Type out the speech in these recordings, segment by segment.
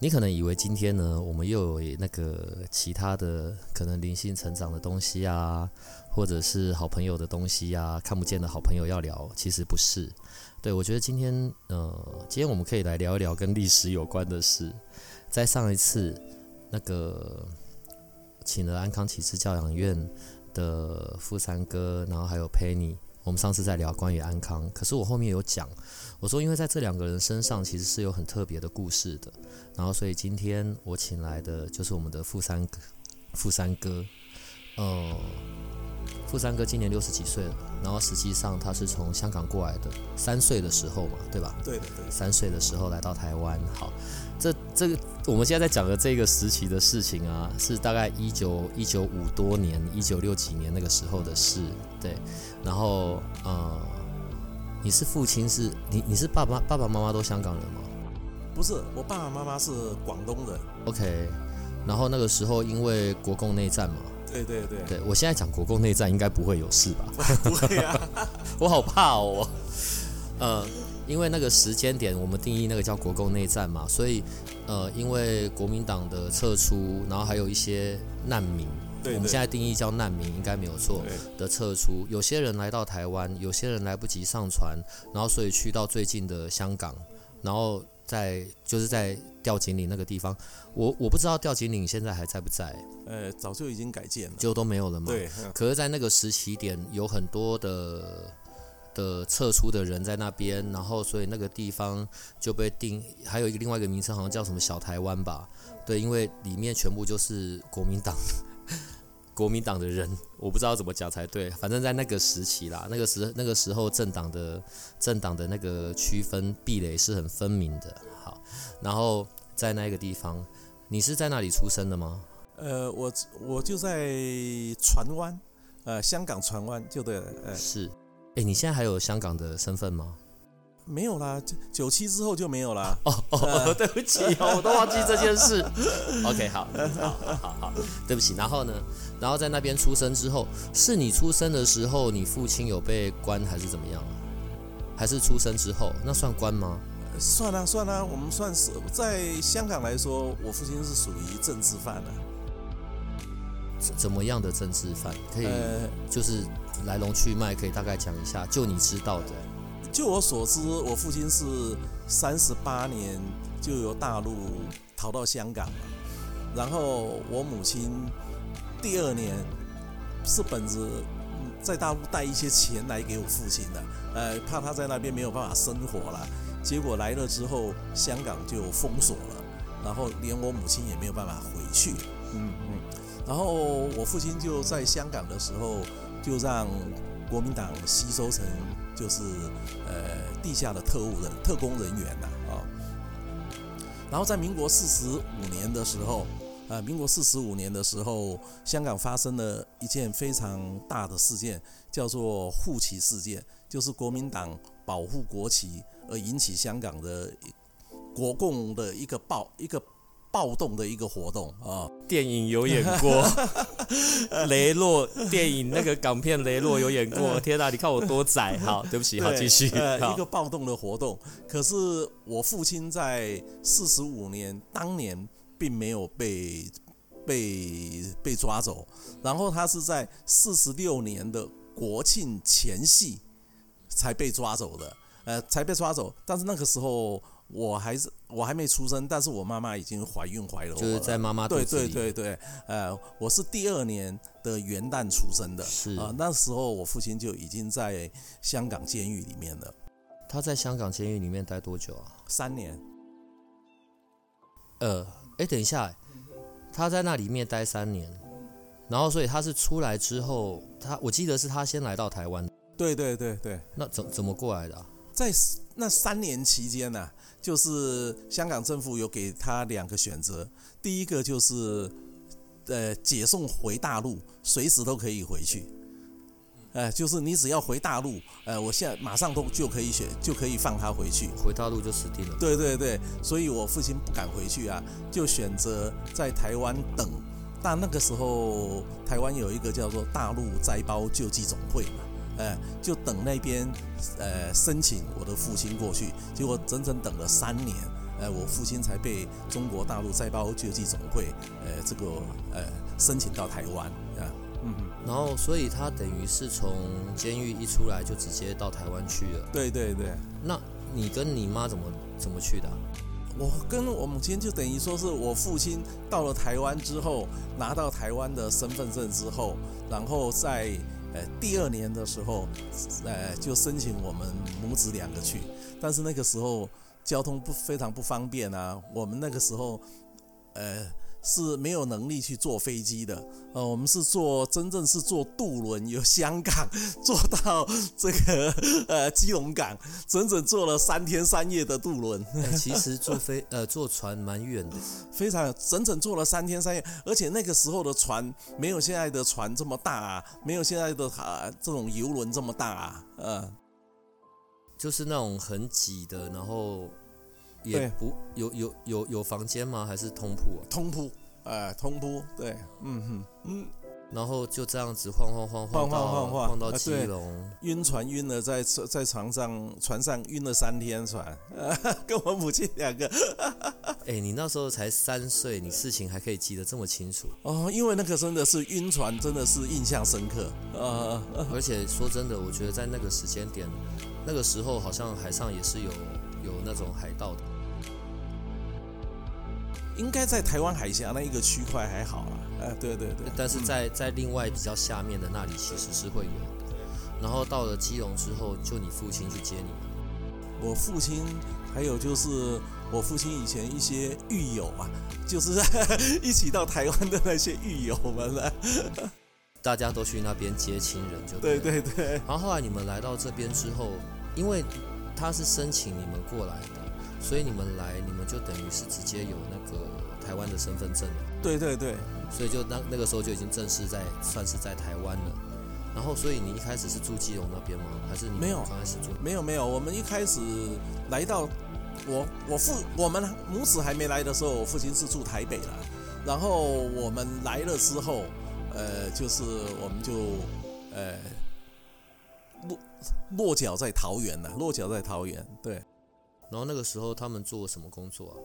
你可能以为今天呢，我们又有那个其他的可能灵性成长的东西啊，或者是好朋友的东西啊，看不见的好朋友要聊，其实不是。对我觉得今天，呃，今天我们可以来聊一聊跟历史有关的事。在上一次那个请了安康启智教养院的富三哥，然后还有 Penny。我们上次在聊关于安康，可是我后面有讲，我说因为在这两个人身上其实是有很特别的故事的，然后所以今天我请来的就是我们的富三哥，富三哥，呃，富三哥今年六十几岁了，然后实际上他是从香港过来的，三岁的时候嘛，对吧？对的，对。三岁的时候来到台湾，好。这这个我们现在在讲的这个时期的事情啊，是大概一九一九五多年、一九六几年那个时候的事，对。然后呃，你是父亲是？你你是爸爸爸爸妈妈都香港人吗？不是，我爸爸妈妈是广东人。OK。然后那个时候因为国共内战嘛。对对对。对我现在讲国共内战应该不会有事吧？不会啊，我好怕哦。呃。因为那个时间点，我们定义那个叫国共内战嘛，所以，呃，因为国民党的撤出，然后还有一些难民，我们现在定义叫难民应该没有错的撤出，有些人来到台湾，有些人来不及上船，然后所以去到最近的香港，然后在就是在吊井岭那个地方，我我不知道吊井岭现在还在不在，呃，早就已经改建了，就都没有了嘛。对，可是，在那个时期点，有很多的。的撤出的人在那边，然后所以那个地方就被定，还有一个另外一个名称，好像叫什么小台湾吧？对，因为里面全部就是国民党，国民党的人，我不知道怎么讲才对。反正在那个时期啦，那个时那个时候政党的政党的那个区分壁垒是很分明的。好，然后在那个地方，你是在那里出生的吗？呃，我我就在船湾，呃，香港船湾就对了，呃，是。哎，你现在还有香港的身份吗？没有啦，九七之后就没有啦。哦哦，对不起哦，我都忘记这件事。OK，好，好，好，好，对不起。然后呢？然后在那边出生之后，是你出生的时候，你父亲有被关还是怎么样？还是出生之后，那算关吗？算啊，算啊，我们算是在香港来说，我父亲是属于政治犯的。怎么样的政治犯？可以，就是来龙去脉，可以大概讲一下。就你知道的，就我所知，我父亲是三十八年就由大陆逃到香港了，然后我母亲第二年是本着在大陆带一些钱来给我父亲的，呃，怕他在那边没有办法生活了。结果来了之后，香港就封锁了，然后连我母亲也没有办法回去。嗯嗯。然后我父亲就在香港的时候，就让国民党吸收成就是呃地下的特务人、特工人员呐啊。然后在民国四十五年的时候，啊，民国四十五年的时候，香港发生了一件非常大的事件，叫做护旗事件，就是国民党保护国旗而引起香港的国共的一个暴一个。暴动的一个活动啊，电影有演过，雷洛电影那个港片雷洛有演过。天 哪，你看我多窄！好，对不起，好继续。一个暴动的活动，可是我父亲在四十五年当年并没有被被被抓走，然后他是在四十六年的国庆前夕才被抓走的，呃，才被抓走。但是那个时候。我还是我还没出生，但是我妈妈已经怀孕怀了。就是在妈妈对对对对，呃，我是第二年的元旦出生的，是啊，那时候我父亲就已经在香港监狱里面了。他在香港监狱里面待多久啊？三年。呃，哎，等一下，他在那里面待三年，然后所以他是出来之后，他我记得是他先来到台湾。对对对对。那怎怎么过来的？在那三年期间呢、就是香港政府有给他两个选择，第一个就是呃解送回大陆，随时都可以回去。呃，就是你只要回大陆，呃，我现在马上都就可以选，就可以放他回去。回大陆就死定了。对对对，所以我父亲不敢回去啊，就选择在台湾等。但那个时候，台湾有一个叫做大陆摘包救济总会嘛，呃，就等那边呃申请我的父亲过去，结果整整等了三年，呃，我父亲才被中国大陆在包救济总会呃这个呃申请到台湾啊，嗯哼，然后，所以他等于是从监狱一出来就直接到台湾去了。对对对。那你跟你妈怎么怎么去的啊、我跟我母亲就等于说是我父亲到了台湾之后，拿到台湾的身份证之后，然后在呃第二年的时候，呃就申请我们母子两个去，但是那个时候交通不非常不方便啊，我们那个时候呃是没有能力去坐飞机的，呃我们是坐真正是坐渡轮由香港坐到这个 呃基隆港，整整坐了三天三夜的渡轮。哎 其实坐飞呃坐船蛮远的，非常整整坐了三天三夜，而且那个时候的船没有现在的船这么大啊，没有现在的啊这种游轮这么大啊，呃，就是那种很挤的，然后也对不有有有有房间吗？还是通铺啊？通铺，呃，通铺，对，嗯哼，嗯，然后就这样子晃晃晃晃到晃晃晃到基啊对隆，晕船晕了在在床上船上晕了三天船，呃，跟我母亲两个，哎、你那时候才三岁，你事情还可以记得这么清楚，哦，因为那个真的是晕船，真的是印象深刻，呃，而且说真的，我觉得在那个时间点，那个时候好像海上也是有有那种海盗的，应该在台湾海峡那一个区块还好啦，呃，对对对，但是在在另外比较下面的那里其实是会有的。然后到了基隆之后，就你父亲去接你们。我父亲，还有就是我父亲以前一些狱友啊，就是 一起到台湾的那些狱友们了。大家都去那边接亲人就对了对对，然后后来你们来到这边之后，因为他是申请你们过来的，所以你们来，你们就等于是直接有那个台湾的身份证了，对对对，所以就那那个时候就已经正式在算是在台湾了。然后，所以你一开始是住基隆那边吗？还是你没有刚开始住？没有没有，我们一开始来到我我父我们母子还没来的时候，我父亲是住台北了，然后我们来了之后，呃，就是我们就呃落落脚在桃园了，落脚在桃园，对。然后那个时候他们做什么工作啊？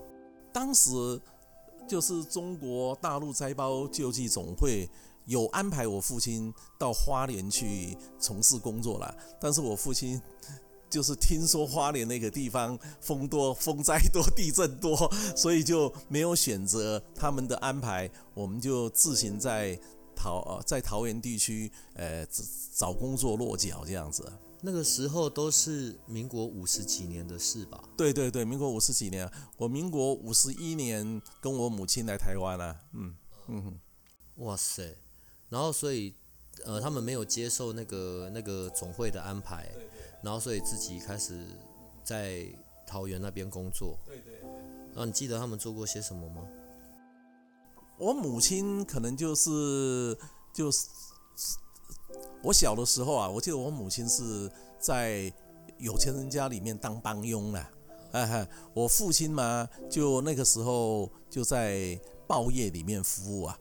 当时就是中国大陆摘包救济总会有安排我父亲到花莲去从事工作了，但是我父亲就是听说花莲那个地方风多、风灾多、地震多，所以就没有选择他们的安排，我们就自行在桃呃在桃园地区呃找找工作落脚这样子。那个时候都是民国五十几年的事吧？对对对，民国五十几年，我民国五十一年跟我母亲来台湾了、嗯嗯。哇塞！然后所以呃，他们没有接受那个那个总会的安排，然后所以自己开始在桃园那边工作。对对。然后你记得他们做过些什么吗？我母亲可能就是就是我小的时候啊，我记得我母亲是在有钱人家里面当帮佣啦，哎嗨，我父亲嘛，就那个时候就在报业里面服务啊，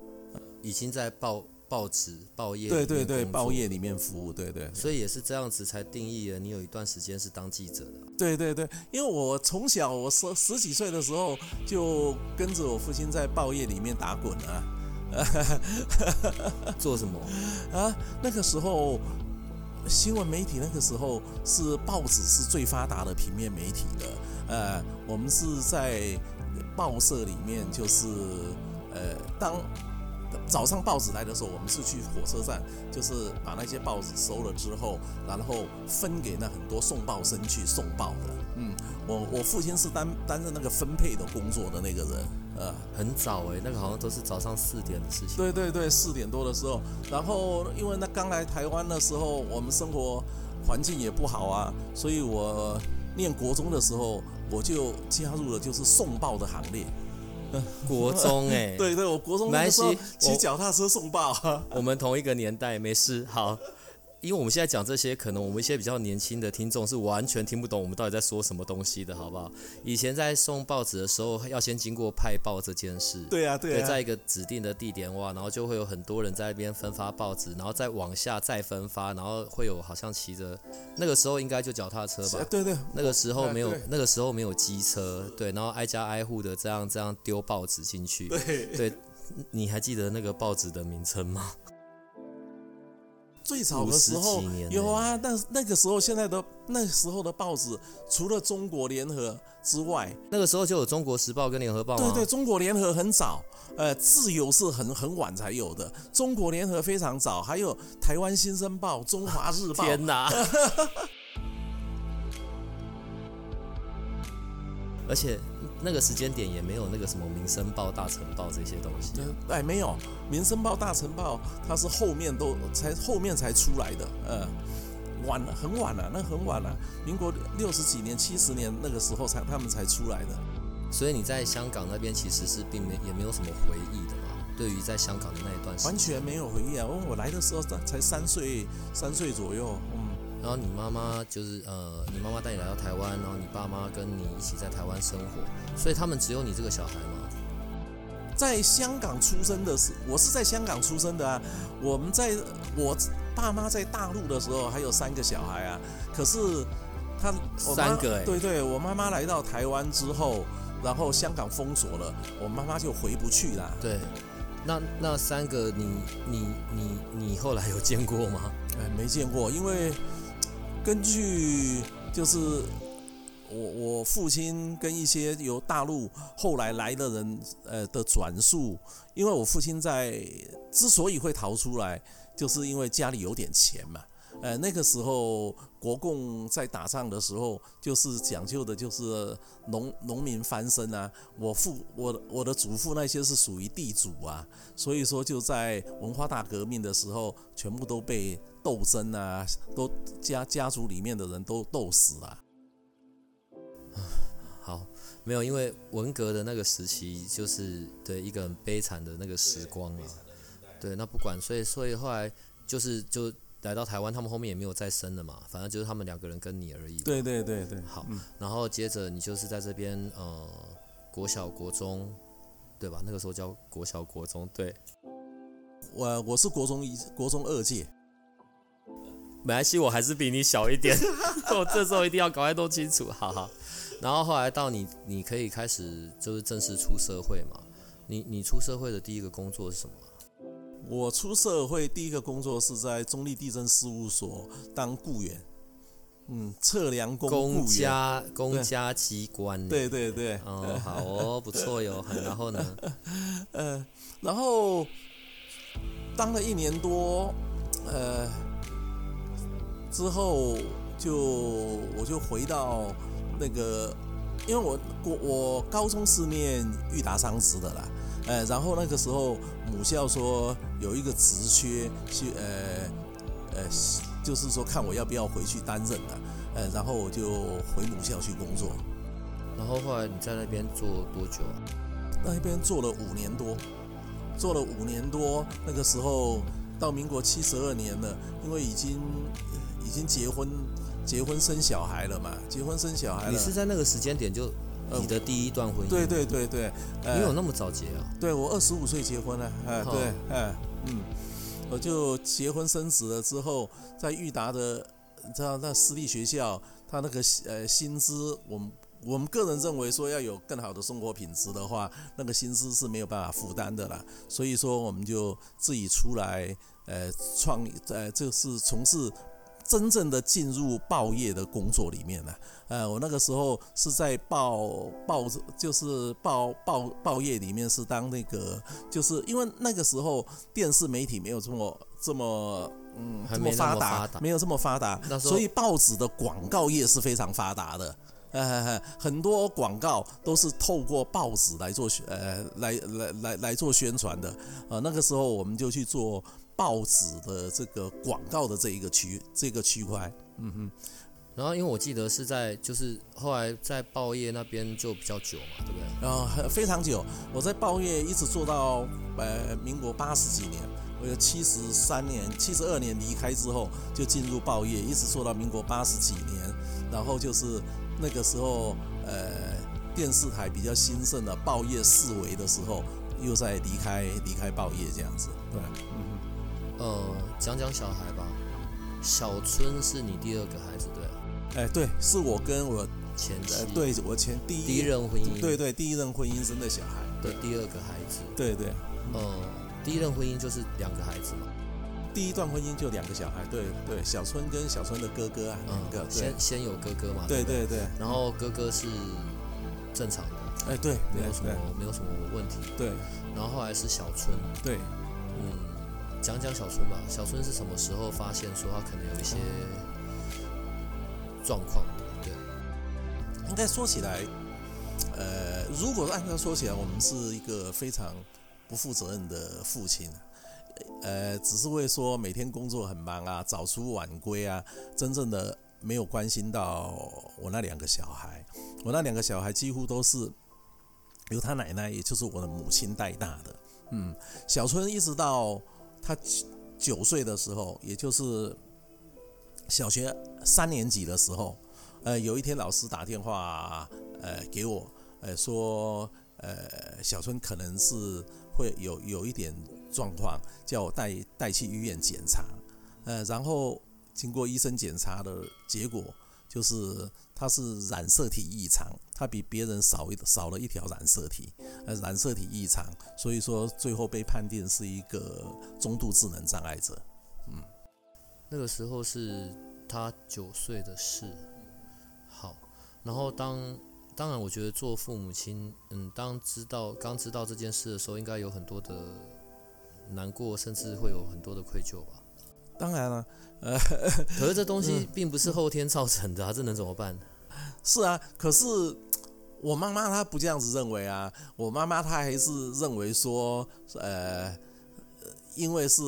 已经在报报纸、报业对对对，报业里面服务，对对所以也是这样子才定义了你有一段时间是当记者的。对对对，因为我从小我十十几岁的时候就跟着我父亲在报业里面打滚啊。做什么？啊，那个时候新闻媒体那个时候是报纸是最发达的平面媒体的，呃，我们是在报社里面，就是呃，当早上报纸来的时候，我们是去火车站，就是把那些报纸收了之后，然后分给那很多送报生去送报的。嗯，我我父亲是担担任那个分配的工作的那个人，呃，很早诶、那个好像都是早上四点的事情。对对对，四点多的时候，然后因为那刚来台湾的时候，我们生活环境也不好啊，所以我念国中的时候，我就加入了就是送报的行列。国中哎，对对，我国中那时候骑脚踏车送报。我们同一个年代，没事，好。因为我们现在讲这些，可能我们一些比较年轻的听众是完全听不懂我们到底在说什么东西的，好不好？以前在送报纸的时候，要先经过派报这件事。对啊，对啊。在一个指定的地点哇，然后就会有很多人在那边分发报纸，然后再往下再分发，然后会有好像骑着那个时候应该就脚踏车吧？对对。那个时候没有，那个时候没有机车，对，然后挨家挨户的这样这样丢报纸进去。对对，你还记得那个报纸的名称吗？最早的时候有啊，但那个时候现在的那时候的报纸，除了中国联合之外，那个时候就有中国时报跟联合报。对对，中国联合很早，呃，自由是很很晚才有的，中国联合非常早，还有台湾新生报、中华日报。天哪！而且。那个时间点也没有那个什么《民生报》《大成报》这些东西。哎，没有，《民生报》《大成报》它是后面都才后面才出来的，呃，晚了，很晚了，那很晚了。民国六十几年、七十年那个时候才他们才出来的。所以你在香港那边其实是并没也没有什么回忆的嘛？对于在香港的那一段时间，完全没有回忆啊！因为我来的时候才三岁，三岁左右，嗯。然后你妈妈就是呃，你妈妈带你来到台湾，然后你爸妈跟你一起在台湾生活，所以他们只有你这个小孩吗？在香港出生的是，我是在香港出生的啊。我们在我爸妈在大陆的时候还有三个小孩啊。可是他三个哎，对对，我妈妈来到台湾之后，然后香港封锁了，我妈妈就回不去了。对，那那三个你你你你后来有见过吗？哎，没见过，因为。根据就是我我父亲跟一些由大陆后来来的人呃的转述，因为我父亲在之所以会逃出来，就是因为家里有点钱嘛。呃，那个时候国共在打仗的时候，就是讲究的就是农农民翻身啊。我父我我的祖父那些是属于地主啊，所以说就在文化大革命的时候，全部都被斗争啊，都家家族里面的人都斗死了。好，没有，因为文革的那个时期就是对一个很悲惨的那个时光啊。对，那不管，所以所以后来就是就。来到台湾，他们后面也没有再生了嘛，反正就是他们两个人跟你而已。对对对对。好，然后接着你就是在这边呃，国小国中，对吧？那个时候叫国小国中，对。我我是国中一国中二届，没关系，我还是比你小一点。我这时候一定要赶快弄清楚，好好。然后后来到你，你可以开始就是正式出社会嘛？你你出社会的第一个工作是什么？我出社会第一个工作是在中立地震事务所当雇员，嗯，测量工公家公家机关，对对对，哦，好哦，不错哟。然后呢？呃，然后当了一年多，呃，之后就我就回到那个，因为我我我高中是念裕达商职的啦。呃，然后那个时候母校说有一个职缺，去呃呃，就是说看我要不要回去担任了，呃，然后我就回母校去工作。然后后来你在那边做多久？啊那边做了五年多，做了五年多。那个时候到民国七十二年了，因为已经已经结婚结婚生小孩了嘛，结婚生小孩。你是在那个时间点就？你的第一段婚姻？对对对对，你有那么早结啊？对我二十五岁结婚了，哎对，哎嗯，我就结婚生子了之后，在裕达的，你知道那私立学校，他那个呃薪资，我们我们个人认为说要有更好的生活品质的话，那个薪资是没有办法负担的啦，所以说我们就自己出来，呃创，呃就是从事。真正的进入报业的工作里面呢，呃，我那个时候是在报报，就是报报报业里面是当那个，就是因为那个时候电视媒体没有这么这么嗯这么发达，没有这么发达，所以报纸的广告业是非常发达的，呃，很多广告都是透过报纸来做宣呃来来来来做宣传的，呃，那个时候我们就去做。报纸的这个广告的这一个区这个区块，嗯哼，然后因为我记得是在就是后来在报业那边就比较久嘛，对不对？然后非常久，我在报业一直做到呃民国八十几年，我有七十三年、七十二年离开之后就进入报业，一直做到民国八十几年，然后就是那个时候呃电视台比较兴盛的报业四维的时候，又在离开离开报业这样子，对，嗯呃，讲讲小孩吧。小春是你第二个孩子，对？哎，对，是我跟我前妻，呃，对我前第一第一任婚姻，对对，第一任婚姻生的小孩，对第二个孩子，对对，呃，第一任婚姻就是两个孩子嘛。第一段婚姻就两个小孩，对对，小春跟小春的哥哥啊，两个，对先先有哥哥嘛，对对对，然后哥哥是正常的，哎对，没有什么没有什么问题，对然后后来是小春，对，嗯，讲讲小春吧。小春是什么时候发现说他可能有一些状况的？对，应该说起来，呃，如果按照说起来，我们是一个非常不负责任的父亲，呃，只是会说每天工作很忙啊，早出晚归啊，真正的没有关心到我那两个小孩，我那两个小孩几乎都是由他奶奶，也就是我的母亲带大的。嗯，小春一直到他九岁的时候，也就是小学三年级的时候，呃，有一天老师打电话，呃，给我，呃，说，呃，小春可能是会有有一点状况，叫我带带去医院检查，呃，然后经过医生检查的结果，就是他是染色体异常，他比别人少一少了一条染色体，呃，染色体异常，所以说最后被判定是一个中度智能障碍者。嗯那个时候是他九岁的事。好，然后当当然，我觉得做父母亲，嗯，当知道刚知道这件事的时候，应该有很多的难过，甚至会有很多的愧疚吧。当然了，呃，可是这东西并不是后天造成的啊，这能怎么办？是啊，可是我妈妈她不这样子认为啊，我妈妈她还是认为说，呃，因为是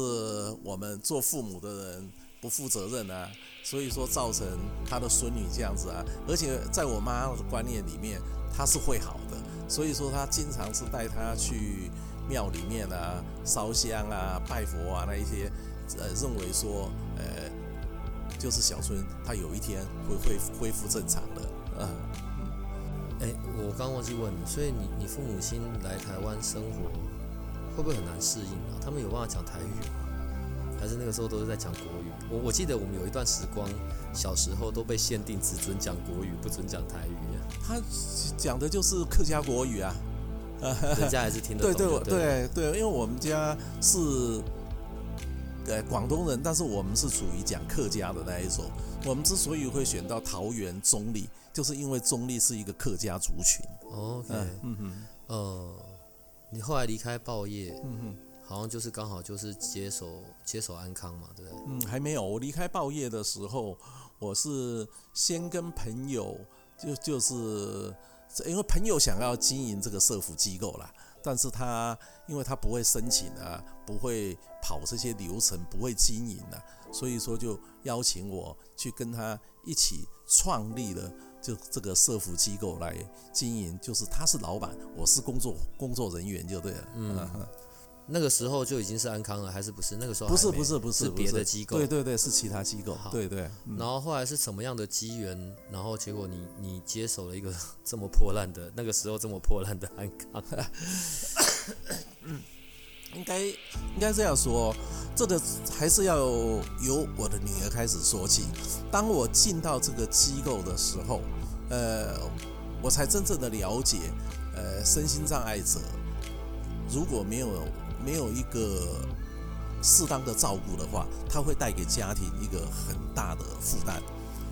我们做父母的人不负责任啊，所以说造成她的孙女这样子啊，而且在我妈的观念里面，她是会好的，所以说她经常是带她去庙里面啊烧香啊拜佛啊那一些，呃，认为说，呃，就是小春他有一天会恢复恢复正常的。嗯，哎，我刚忘记问你，所以你你父母亲来台湾生活，会不会很难适应啊？他们有办法讲台语吗？还是那个时候都是在讲国语？我我记得我们有一段时光，小时候都被限定只准讲国语，不准讲台语。他讲的就是客家国语啊，人家还是听得懂。对对对，因为我们家是呃广东人，但是我们是属于讲客家的那一种。我们之所以会选到桃园中立，就是因为中立是一个客家族群。OK，嗯哼，呃，你后来离开报业，嗯哼，好像就是刚好就是接手接手安康嘛，对不对？嗯，还没有。我离开报业的时候，我是先跟朋友，就就是因为朋友想要经营这个社福机构啦，但是他因为他不会申请啊，不会跑这些流程，不会经营啊，所以说就邀请我去跟他一起创立了就这个社服机构来经营，就是他是老板，我是工作工作人员就对了。嗯嗯，那个时候就已经是安康了，还是不是？那个时候不是不是不是是别的机构。对对对，是其他机构好，对对。嗯然后后来是什么样的机缘？然后结果你 你接手了一个 这么破烂的，那个时候这么破烂的安康。应该应该这样说，这个还是要由我的女儿开始说起。当我进到这个机构的时候，呃，我才真正的了解，呃，身心障碍者如果没有没有一个适当的照顾的话，他会带给家庭一个很大的负担。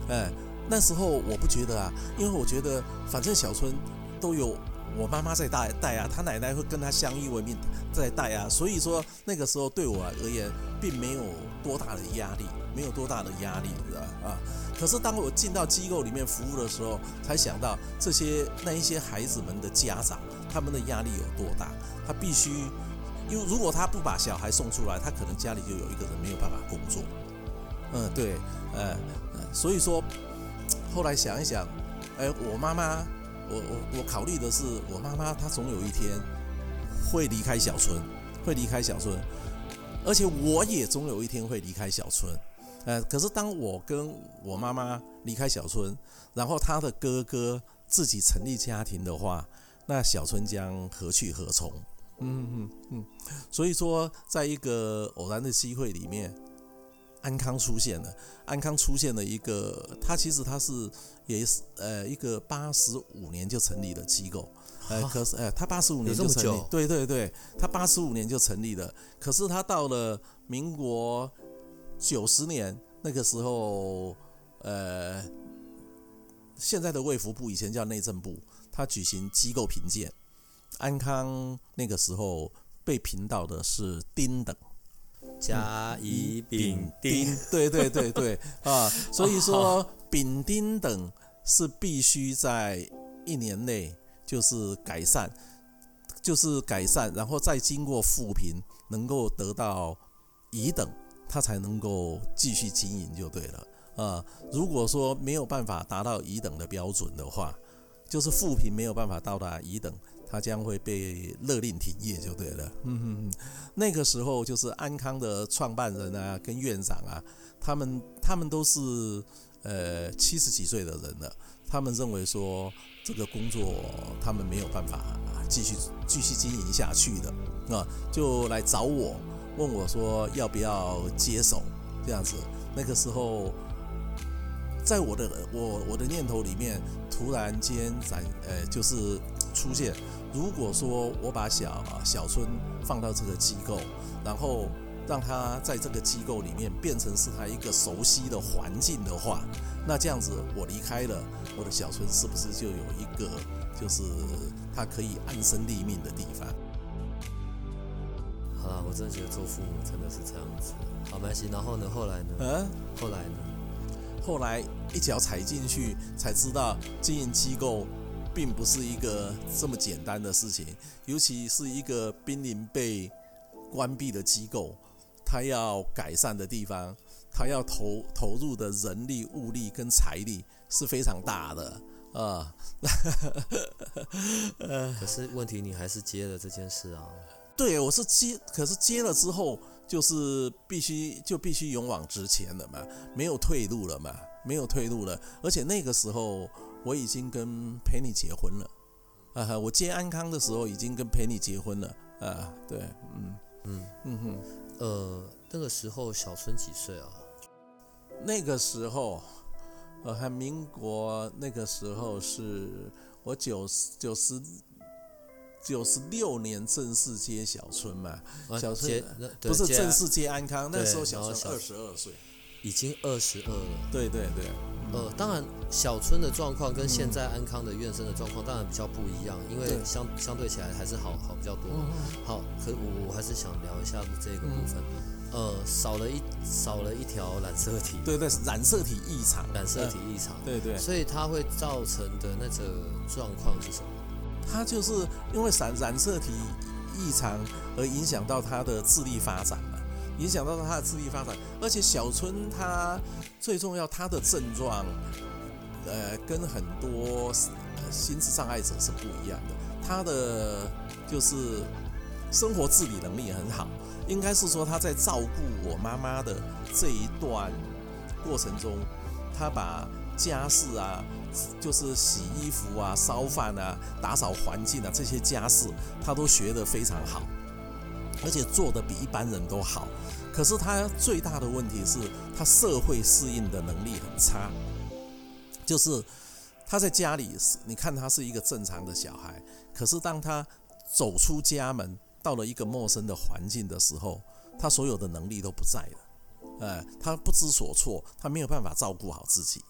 哎、那时候我不觉得啊，因为我觉得反正小春都有我妈妈在带带啊，他奶奶会跟他相依为命在带啊，所以说那个时候对我而言并没有多大的压力，没有多大的压力，知道吧啊？可是当我进到机构里面服务的时候，才想到这些那一些孩子们的家长，他们的压力有多大，他必须，因为如果他不把小孩送出来，他可能家里就有一个人没有办法工作。嗯，对，呃，所以说，后来想一想，哎，我妈妈，我我我考虑的是，我妈妈她总有一天会离开小村，会离开小村，而且我也总有一天会离开小村。呃，可是当我跟我妈妈离开小村，然后他的哥哥自己成立家庭的话，那小村将何去何从？嗯嗯嗯。所以说，在一个偶然的机会里面，安康出现了。安康出现了一个，他其实他是也是呃一个八十五年就成立的机构。呃，可是呃，他八十五年就成立，对对对，他八十五年就成立了。可是他到了民国。九十年那个时候，呃，现在的卫福部以前叫内政部，他举行机构评鉴，安康那个时候被评到的是丁等，甲乙丙丁，对对对对啊，所以说丙丁等是必须在一年内就是改善，就是改善，然后再经过复评，能够得到乙等。他才能够继续经营就对了啊！如果说没有办法达到乙等的标准的话，就是复评没有办法到达乙等，他将会被勒令停业就对了。嗯嗯嗯，那个时候就是安康的创办人啊，跟院长啊，他们他们都是呃七十几岁的人了，他们认为说这个工作他们没有办法继续继续经营下去的啊，就来找我。问我说要不要接手这样子？那个时候，在我的我我的念头里面，突然间展呃就是出现，如果说我把小小春放到这个机构，然后让他在这个机构里面变成是他一个熟悉的环境的话，那这样子我离开了，我的小春是不是就有一个就是他可以安身立命的地方？啊，我真的觉得做父母真的是这样子。好，没关系。然后呢？后来呢？嗯，后来呢？后来一脚踩进去，才知道经营机构并不是一个这么简单的事情。尤其是一个濒临被关闭的机构，它要改善的地方，它要投投入的人力、物力跟财力是非常大的啊。可是问题，你还是接了这件事啊。对，我是接，可是接了之后，就是必须就必须勇往直前了嘛，没有退路了嘛，没有退路了。而且那个时候我已经跟陪你结婚了，啊，我接安康的时候已经跟陪你结婚了，啊，对，嗯嗯嗯哼，呃，那个时候小春几岁啊？那个时候，呃，还民国那个时候是我九十九十。九十六年正式接小春嘛，小春不是正式接安康，那时候小春二十二岁，已经二十二了。对对对，呃，当然小春的状况跟现在安康的院生的状况当然比较不一样，因为相相对起来还是好好比较多。好，可我我还是想聊一下这个部分，呃，少了一少了一条染色体，对对，染色体异常，染色体异常，对对，所以它会造成的那个状况是什么？他就是因为染染色体异常而影响到他的智力发展嘛，影响到他的智力发展。而且小春他最重要，他的症状，呃，跟很多心智障碍者是不一样的。他的就是生活自理能力很好，应该是说他在照顾我妈妈的这一段过程中，他把家事啊。就是洗衣服啊、烧饭啊、打扫环境啊这些家事，他都学得非常好，而且做得比一般人都好。可是他最大的问题是他社会适应的能力很差，就是他在家里，你看他是一个正常的小孩，可是当他走出家门，到了一个陌生的环境的时候，他所有的能力都不在了，呃，他不知所措，他没有办法照顾好自己。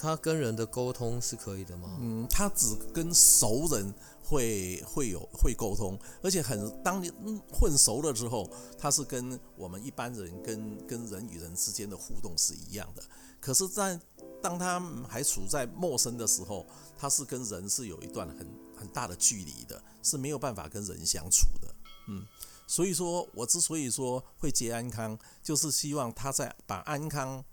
他跟人的沟通是可以的吗？嗯，他只跟熟人会会有会沟通，而且很当你混熟了之后，他是跟我们一般人跟跟人与人之间的互动是一样的。可是，在当他还处在陌生的时候，他是跟人是有一段很很大的距离的，是没有办法跟人相处的。嗯，所以说我之所以说会接安康，就是希望他在把安康。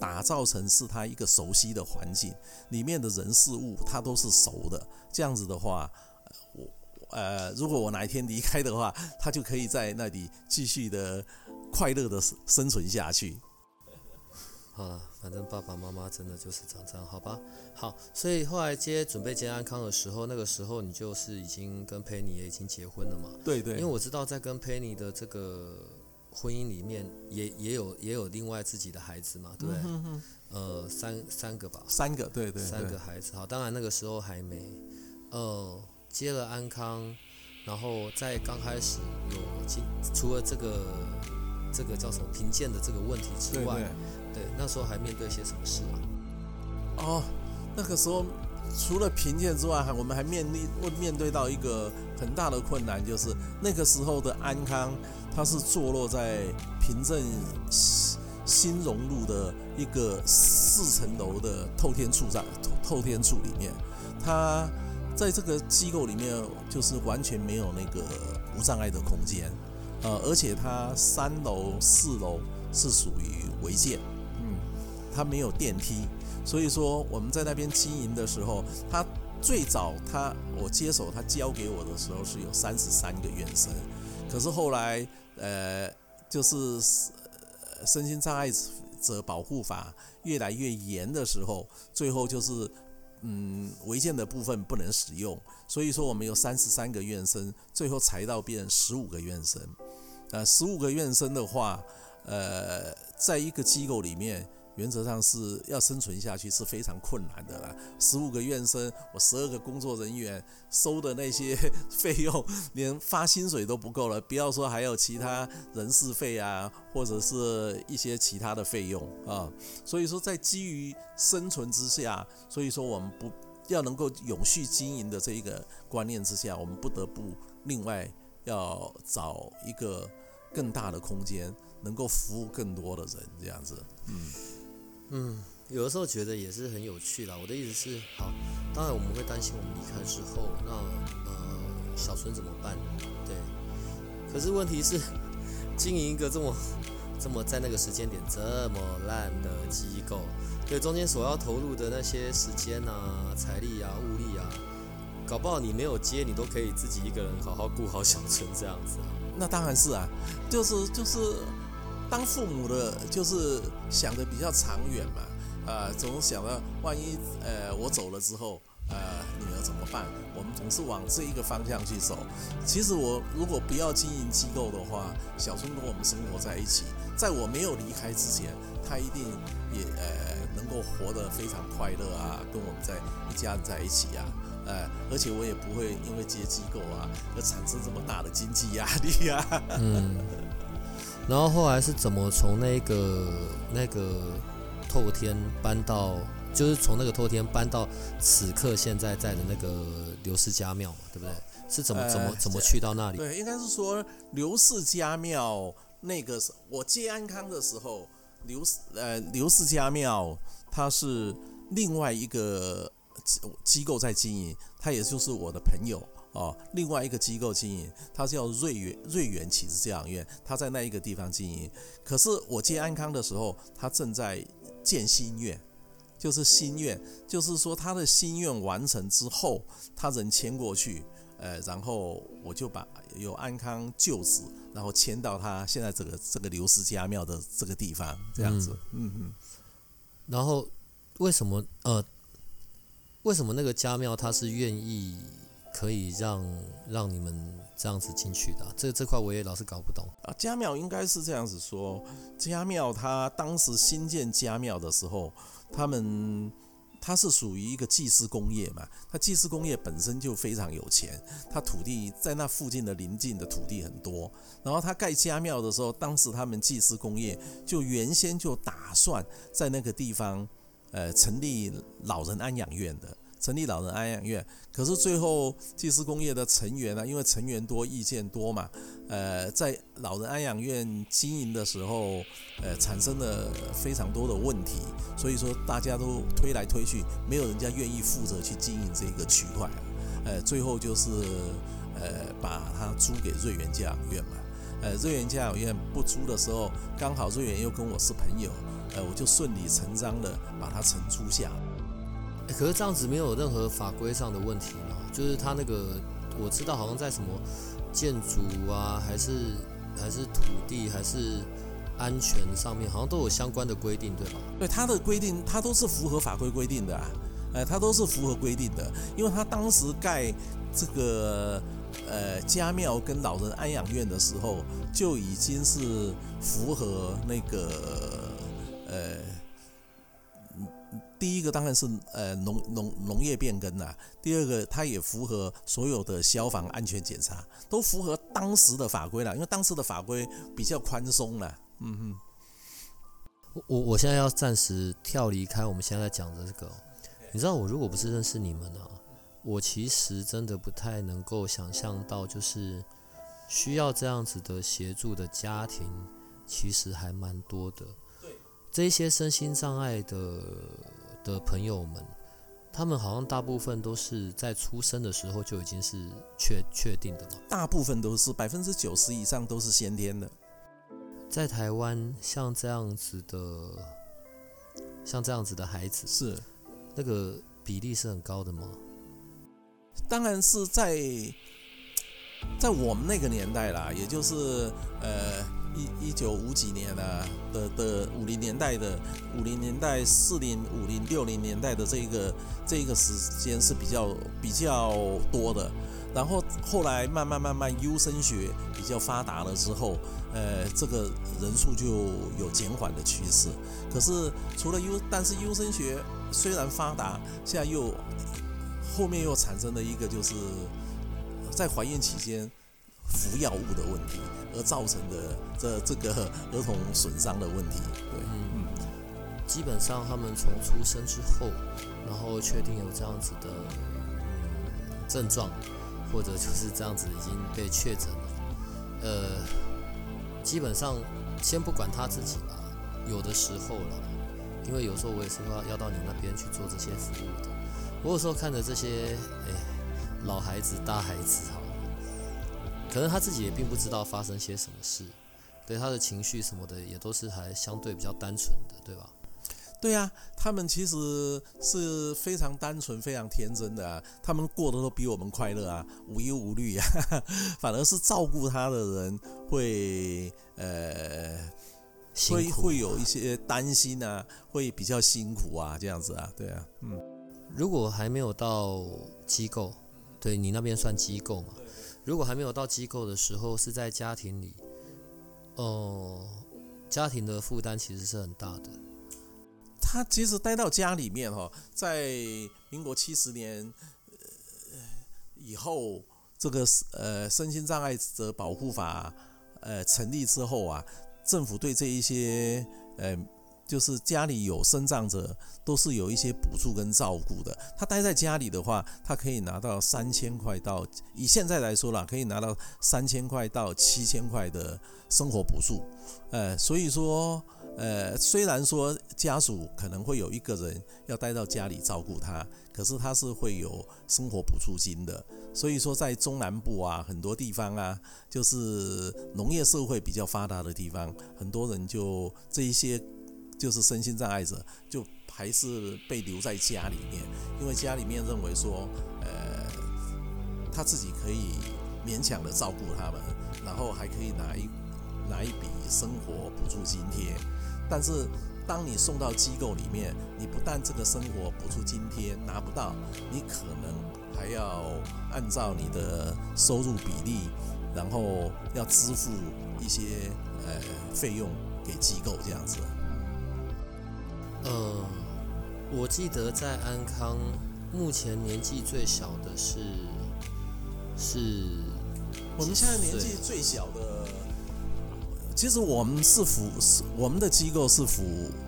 打造成是他一个熟悉的环境，里面的人事物他都是熟的。这样子的话，我呃，如果我哪一天离开的话，他就可以在那里继续的快乐的生存下去。好了，反正爸爸妈妈真的就是长这样，好吧？好，所以后来接准备接安康的时候，那个时候你就是已经跟佩妮也已经结婚了嘛？对对。因为我知道在跟佩妮的这个婚姻里面，也也有也有另外自己的孩子嘛，对不对？呃，三三个吧。三个，对对。三个孩子，好，当然那个时候还没，呃，接了安康，然后在刚开始有经除了这个这个叫什么贫贱的这个问题之外。对，那时候还面对些什么事啊？哦，那个时候除了贫贱之外，还我们还面临会面对到一个很大的困难，就是那个时候的安康，它是坐落在平镇新新荣路的一个四层楼的透天处在透天处里面，它在这个机构里面就是完全没有那个无障碍的空间，呃，而且它三楼四楼是属于违建。他没有电梯，所以说我们在那边经营的时候，他最早他我接手他交给我的时候是有三十三个院生，可是后来呃就是身心障碍者保护法越来越严的时候，最后就是嗯违建的部分不能使用，所以说我们有三十三个院生，最后裁到变十五个院生，呃十五个院生的话，呃在一个机构里面。原则上是要生存下去是非常困难的啦。十五个院生，我十二个工作人员收的那些 费用，连发薪水都不够了，不要说还有其他人事费啊，或者是一些其他的费用啊。所以说，在基于生存之下，所以说我们不要能够永续经营的这一个观念之下，我们不得不另外要找一个更大的空间，能够服务更多的人，这样子，嗯。嗯，有的时候觉得也是很有趣啦。我的意思是，好，当然我们会担心我们离开之后，那呃小孙怎么办？对。可是问题是，经营一个这么这么在那个时间点这么烂的机构，对中间所要投入的那些时间啊、财力啊、物力啊，搞不好你没有接，你都可以自己一个人好好顾好小孙这样子啊。那当然是啊，就是就是。当父母的，就是想的比较长远嘛，呃，总想到万一呃我走了之后，呃女儿怎么办？我们总是往这一个方向去走。其实我如果不要经营机构的话，小春跟我们生活在一起，在我没有离开之前，他一定也呃能够活得非常快乐啊，跟我们在一家人在一起啊，呃，而且我也不会因为接机构啊而产生这么大的经济压力啊。嗯。然后后来是怎么从那个那个透天搬到，就是从那个透天搬到此刻现在在的那个刘氏家庙嘛，对不对？是怎么怎么怎么去到那里？对，应该是说刘氏家庙那个我接安康的时候，刘呃刘氏家庙它是另外一个机构在经营，它也就是我的朋友。哦，另外一个机构经营，它叫瑞元瑞元启智教养院，它在那一个地方经营。可是我接安康的时候，他正在建新院，就是新院，就是说他的心愿完成之后，他人迁过去，呃，然后我就把有安康旧址，然后迁到他现在这个这个刘氏家庙的这个地方，这样子，嗯嗯。然后为什么呃，为什么那个家庙他是愿意？可以让让你们这样子进去的，这这块我也老是搞不懂啊。家庙应该是这样子说，家庙它当时新建家庙的时候，他们它是属于一个祭祀工业嘛，它祭祀工业本身就非常有钱，它土地在那附近的邻近的土地很多，然后他盖家庙的时候，当时他们祭祀工业就原先就打算在那个地方，呃，成立老人安养院的。成立老人安养院，可是最后祭祀工业的成员呢，因为成员多、意见多嘛，呃，在老人安养院经营的时候，呃，产生了非常多的问题，所以说大家都推来推去，没有人家愿意负责去经营这个区块，呃，最后就是呃把它租给瑞元家养院嘛，呃，瑞元家养院不租的时候，刚好瑞元又跟我是朋友，呃，我就顺理成章的把它承租下。可是这样子没有任何法规上的问题吗？就是他那个我知道好像在什么建筑啊，还是还是土地，还是安全上面，好像都有相关的规定，对吧？对，它的规定它都是符合法规规定的，啊呃，它都是符合规定的，因为他当时盖这个呃家庙跟老人安养院的时候，就已经是符合那个呃。第一个当然是呃农农农业变更啦，第二个它也符合所有的消防安全检查，都符合当时的法规了，因为当时的法规比较宽松了。嗯哼，我我我现在要暂时跳离开我们现在在讲的这个，你知道我如果不是认识你们啊，我其实真的不太能够想象到，就是需要这样子的协助的家庭，其实还蛮多的。对，这些身心障碍的。的朋友们，他们好像大部分都是在出生的时候就已经是确确定的嘛？大部分都是百分之九十以上都是先天的。在台湾，像这样子的，像这样子的孩子，是那个比例是很高的吗？当然是在在我们那个年代啦，也就是呃。一一九五几年的的的五零年代的五零年代四零五零六零年代的这个这个时间是比较比较多的，然后后来慢慢慢慢优生学比较发达了之后，呃，这个人数就有减缓的趋势。可是除了优，但是优生学虽然发达，现在又后面又产生了一个就是在怀孕期间。服药物的问题而造成的这这个儿童损伤的问题，对，嗯，基本上他们从出生之后，然后确定有这样子的嗯症状，或者就是这样子已经被确诊了，呃，基本上先不管他自己吧，有的时候了，因为有时候我也是要要到你那边去做这些服务的，我有时候看着这些哎老孩子大孩子。可能他自己也并不知道发生些什么事，对他的情绪什么的也都是还相对比较单纯的，对吧？对呀，他们其实是非常单纯、非常天真的啊，他们过得都比我们快乐啊，无忧无虑啊，反而是照顾他的人会呃，会会有一些担心啊，会比较辛苦啊，这样子啊，对啊，嗯，如果还没有到机构，对你那边算机构嘛？如果还没有到机构的时候，是在家庭里，哦，家庭的负担其实是很大的。他其实待到家里面哈，在民国七十年以后，这个呃身心障碍者保护法呃成立之后啊，政府对这一些呃。就是家里有生障者，都是有一些补助跟照顾的。他待在家里的话，他可以拿到三千块到，以现在来说啦，可以拿到三千块到七千块的生活补助。呃，所以说，呃，虽然说家属可能会有一个人要待到家里照顾他，可是他是会有生活补助金的。所以说，在中南部啊，很多地方啊，就是农业社会比较发达的地方，很多人就这一些。就是身心障碍者，就还是被留在家里面，因为家里面认为说，呃，他自己可以勉强的照顾他们，然后还可以拿一拿一笔生活补助津贴。但是当你送到机构里面，你不但这个生活补助津贴拿不到，你可能还要按照你的收入比例，然后要支付一些呃费用给机构这样子。呃，我记得在安康，目前年纪最小的是是，我们现在年纪最小的，其实我们是服是我们的机构是服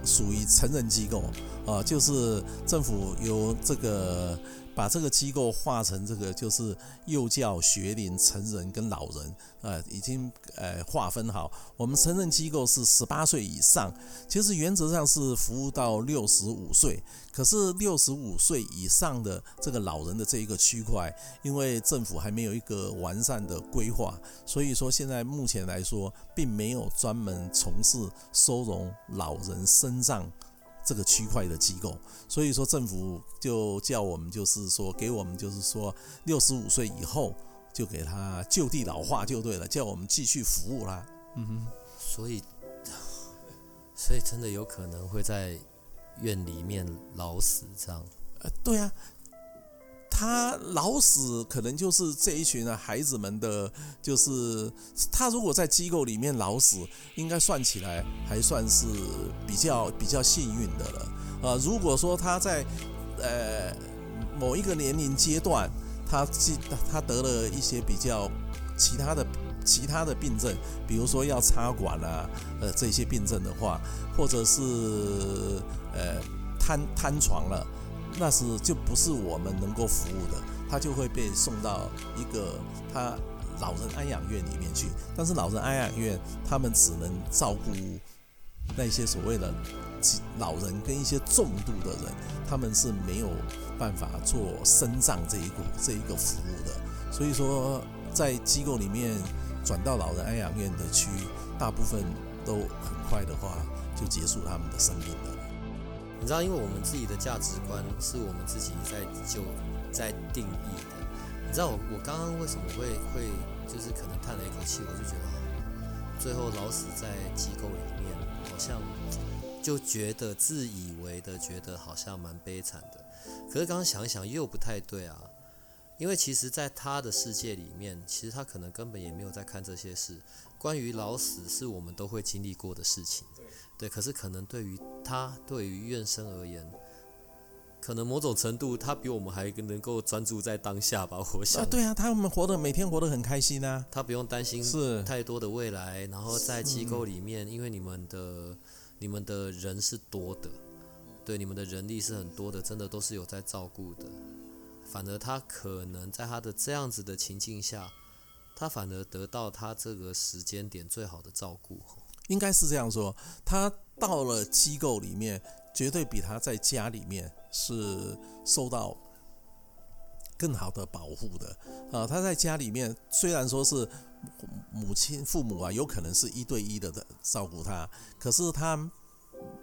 属于成人机构啊，就是政府由这个把这个机构划成这个就是幼教、学龄、成人跟老人，呃，已经呃划分好。我们成人机构是十八岁以上，其实原则上是服务到六十五岁。可是六十五岁以上的这个老人的这一个区块，因为政府还没有一个完善的规划，所以说现在目前来说，并没有专门从事收容老人身障。这个区块的机构，所以说政府就叫我们，就是说给我们，就是说六十五岁以后就给他就地老化就对了，叫我们继续服务啦。嗯哼，所以所以真的有可能会在院里面老死这样。呃，对啊。他老死可能就是这一群的孩子们的，就是他如果在机构里面老死，应该算起来还算是比较比较幸运的了。呃，如果说他在呃某一个年龄阶段，他记他得了一些比较其他的其他的病症，比如说要插管啊，呃这些病症的话，或者是呃瘫瘫床了。那是就不是我们能够服务的，他就会被送到一个他老人安养院里面去。但是老人安养院他们只能照顾那些所谓的老人跟一些重度的人，他们是没有办法做生障这一股这一个服务的。所以说，在机构里面转到老人安养院的区，大部分都很快的话就结束他们的生命了。你知道，因为我们自己的价值观是我们自己在就在定义的。你知道，我我刚刚为什么会会就是可能叹了一口气，我就觉得最后老死在机构里面，好像就觉得自以为的觉得好像蛮悲惨的。可是刚刚想一想又不太对啊，因为其实在他的世界里面，其实他可能根本也没有在看这些事。关于老死，是我们都会经历过的事情。对，可是可能对于他，对于院生而言，可能某种程度，他比我们还能够专注在当下吧。我想，对啊，他们活得每天活得很开心啊，他不用担心是太多的未来。然后在机构里面，因为你们的你们的人是多的，对，你们的人力是很多的，真的都是有在照顾的。反而他可能在他的这样子的情境下，他反而得到他这个时间点最好的照顾。应该是这样说，他到了机构里面，绝对比他在家里面是受到更好的保护的。啊，他在家里面虽然说是母亲、父母啊，有可能是一对一的的照顾他，可是他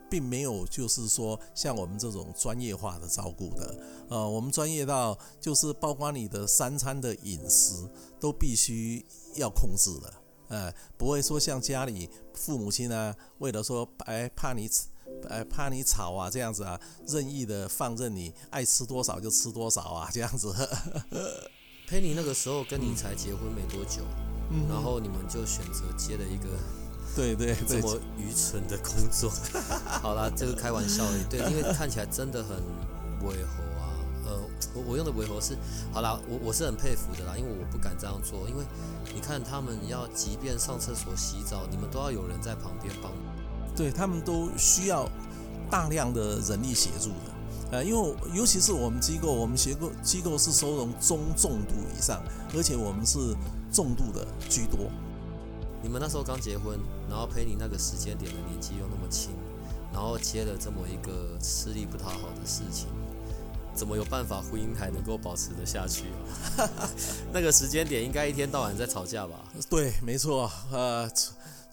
并没有就是说像我们这种专业化的照顾的。呃，我们专业到就是包括你的三餐的饮食都必须要控制的。呃，不会说像家里父母亲呢，为了说哎怕你，哎怕你吵啊这样子啊，任意的放任你爱吃多少就吃多少啊这样子。佩妮那个时候跟你才结婚没多久，然后你们就选择接了一个对对这么愚蠢的工作。好啦，这个开玩笑的，对，因为看起来真的很违和。我我用的维和是，好啦，我我是很佩服的啦，因为我不敢这样做，因为你看他们要即便上厕所洗澡，你们都要有人在旁边帮，对他们都需要大量的人力协助的，呃，因为尤其是我们机构，我们协构机构是收容中重度以上，而且我们是重度的居多。你们那时候刚结婚，然后陪你那个时间点的年纪又那么轻，然后接了这么一个吃力不讨好的事情。怎么有办法婚姻还能够保持得下去？那个时间点应该一天到晚在吵架吧？对，没错。呃，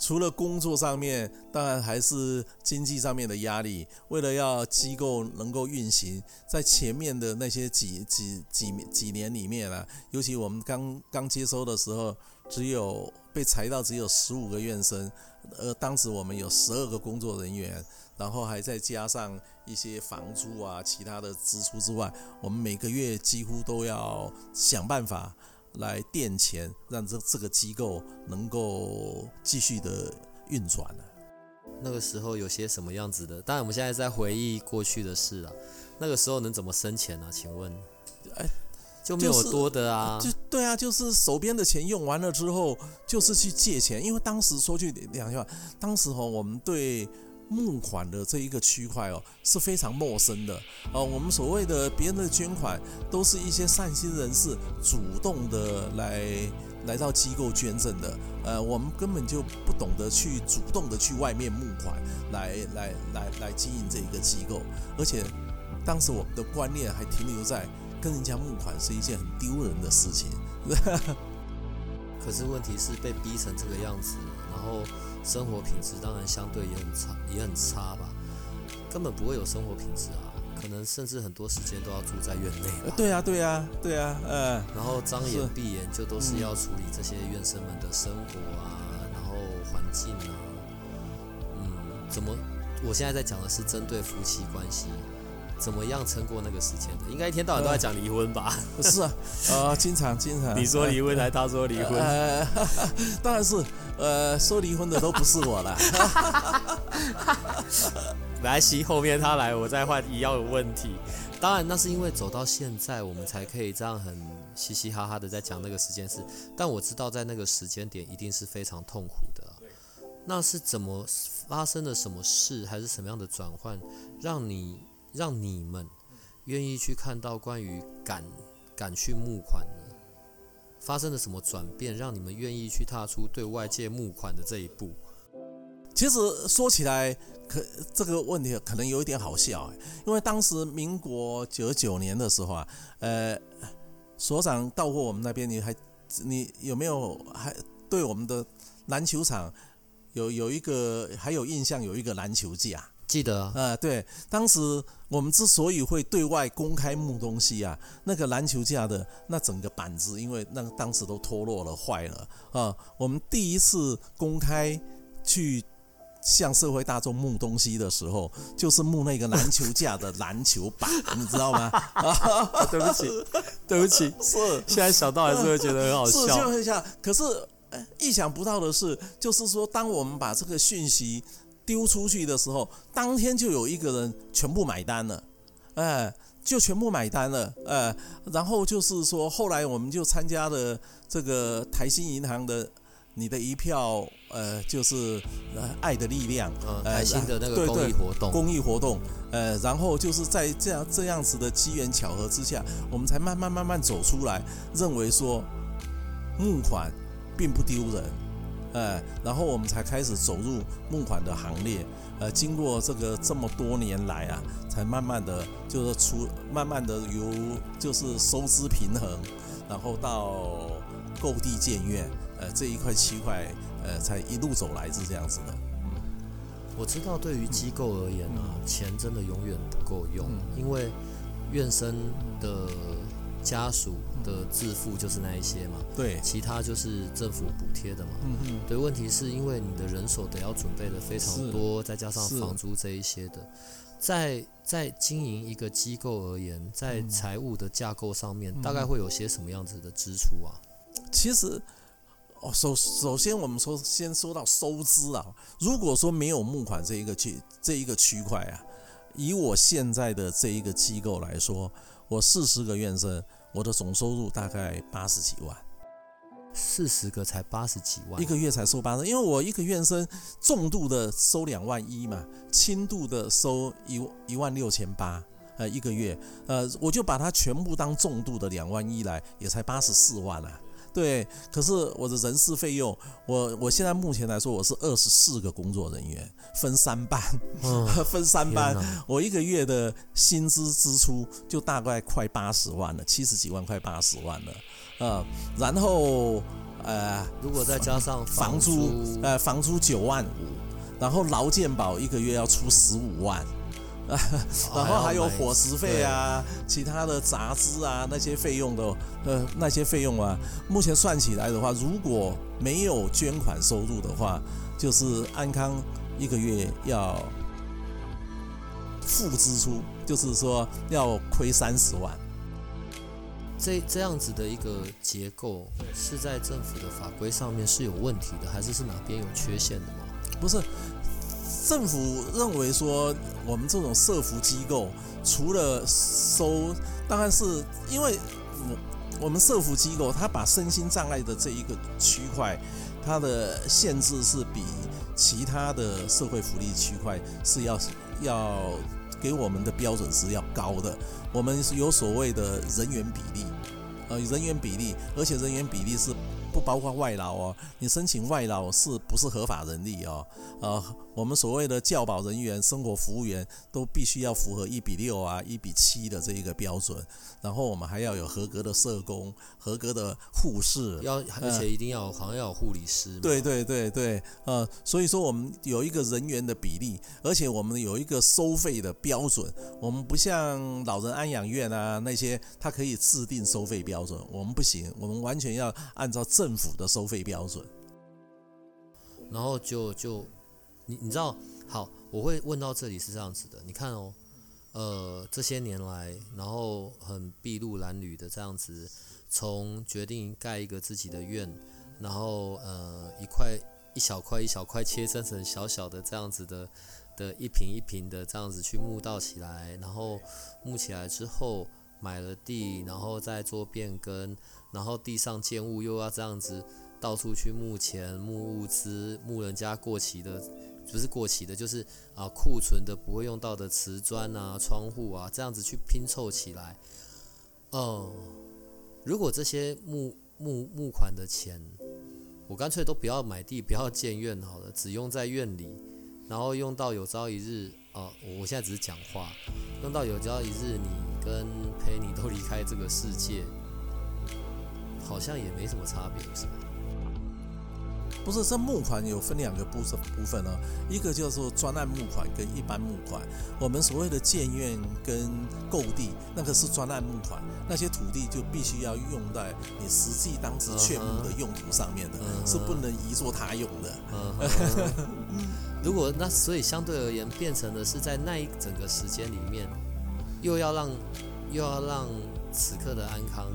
除了工作上面，当然还是经济上面的压力。为了要机构能够运行，在前面的那些几几几几年里面啊，尤其我们刚刚接收的时候，只有被裁到只有十五个院生，呃，当时我们有十二个工作人员。然后还再加上一些房租啊、其他的支出之外，我们每个月几乎都要想办法来垫钱，让这这个机构能够继续的运转呢。那个时候有些什么样子的？当然我们现在在回忆过去的事了。那个时候能怎么生钱呢？请问，哎，就没有多的啊？就对啊，就是手边的钱用完了之后，就是去借钱。因为当时说句两句话，当时哈我们对。募款的这一个区块哦是非常陌生的呃。我们所谓的别人的捐款，都是一些善心人士主动的来来到机构捐赠的。呃，我们根本就不懂得去主动的去外面募款，来来来来经营这一个机构。而且当时我们的观念还停留在跟人家募款是一件很丢人的事情。可是问题是被逼成这个样子，然后生活品质当然相对也很差，也很差吧，根本不会有生活品质啊，可能甚至很多时间都要住在院内。对啊，对啊，对啊，呃，然后张眼闭眼就都是要处理这些院生们的生活啊，然后环境啊，嗯，怎么？我现在在讲的是针对夫妻关系。怎么样撑过那个时间的？应该一天到晚都在讲离婚吧？是啊，啊，经常经常。你说离婚还是他说离婚？呃，当然是，呃，说离婚的都不是我了。来，西后面他来，我再换一样的问题。当然，那是因为走到现在，我们才可以这样很嘻嘻哈哈的在讲那个时间事。但我知道，在那个时间点，一定是非常痛苦的。那是怎么发生了什么事，还是什么样的转换，让你？让你们愿意去看到关于敢敢去募款？发生了什么转变，让你们愿意去踏出对外界募款的这一步？其实说起来，可这个问题可能有一点好笑，因为当时民国九九年的时候啊，呃，所长到过我们那边，你还你有没有还对我们的篮球场有有一个还有印象？有一个篮球架？记得啊，对，当时我们之所以会对外公开募东西啊，那个篮球架的那整个板子，因为那当时都脱落了、坏了啊，我们第一次公开去向社会大众募东西的时候，就是募那个篮球架的篮球板，你知道吗？啊，对不起，对不起，是现在想到还是会觉得很好笑，就很像。可是意想不到的是，就是说，当我们把这个讯息。丢出去的时候，当天就有一个人全部买单了，哎，就全部买单了，哎，然后就是说，后来我们就参加了这个台新银行的你的一票，呃，就是呃爱的力量，台新的那个公益活动，公益活动，呃，然后就是在这样这样子的机缘巧合之下，我们才慢慢慢慢走出来，认为说募款并不丢人。呃，然后我们才开始走入募款的行列。呃，经过这个这么多年来啊，才慢慢的就是出，慢慢的由就是收支平衡，然后到购地建院，呃，这一块区块，呃，才一路走来是这样子的。我知道，对于机构而言啊，钱真的永远不够用，因为院生的。家属的自付就是那一些嘛，对，其他就是政府补贴的嘛。嗯嗯。对，问题是因为你的人手得要准备的非常多，再加上房租这一些的，在在经营一个机构而言，在财务的架构上面，大概会有些什么样子的支出啊？其实，哦，首首先我们说先说到收支啊，如果说没有募款这一个区这一个区块啊，以我现在的这一个机构来说。我四十个院生，我的总收入大概八十几万。四十个才八十几万，一个月才收八十，因为我一个院生重度的收两万一嘛，轻度的收一一万六千八，呃，一个月，呃，我就把它全部当重度的两万一来，也才八十四万啊。对，可是我的人事费用，我我现在目前来说，我是二十四个工作人员，分三班，分三班，我一个月的薪资支出就大概快八十万了，七十几万，快八十万了，呃，然后呃，如果再加上房租，呃，房租九万五，然后劳健保一个月要出十五万。然后还有伙食费啊，其他的杂支啊，那些费用的，呃，那些费用啊，目前算起来的话，如果没有捐款收入的话，就是安康一个月要负支出，就是说要亏三十万。这这样子的一个结构是在政府的法规上面是有问题的，还是是哪边有缺陷的吗？不是。政府认为说，我们这种社福机构除了收，当然是因为我我们社福机构，它把身心障碍的这一个区块，它的限制是比其他的社会福利区块是要要给我们的标准是要高的。我们有所谓的人员比例，呃，人员比例，而且人员比例是。不包括外劳哦，你申请外劳是不是合法人力哦？呃，我们所谓的教保人员、生活服务员都必须要符合一比六啊、一比七的这一个标准，然后我们还要有合格的社工、合格的护士，要而且一定要好像要有护理师。对对对对，呃，所以说我们有一个人员的比例，而且我们有一个收费的标准，我们不像老人安养院啊那些，它可以制定收费标准，我们不行，我们完全要按照。政府的收费标准，然后就就你你知道好，我会问到这里是这样子的，你看哦，呃，这些年来，然后很筚路蓝缕的这样子，从决定盖一个自己的院，然后呃一块一小块一小块切分成小小的这样子的的一平一平的这样子去墓道起来，然后墓起来之后买了地，然后再做变更。然后地上建物又要这样子到处去募钱、募物资、募人家过期的，不是过期的，就是啊库存的不会用到的瓷砖啊、窗户啊，这样子去拼凑起来。哦，如果这些募募募款的钱，我干脆都不要买地、不要建院好了，只用在院里，然后用到有朝一日啊，我现在只是讲话，用到有朝一日你跟陪你都离开这个世界。好像也没什么差别，是吧？不是，这募款有分两个部分部分哦，一个叫做专案募款跟一般募款。我们所谓的建院跟购地，那个是专案募款，那些土地就必须要用在你实际当时确募的用途上面的，是不能移作他用的。如果那所以相对而言，变成的是在那一整个时间里面，又要让又要让此刻的安康。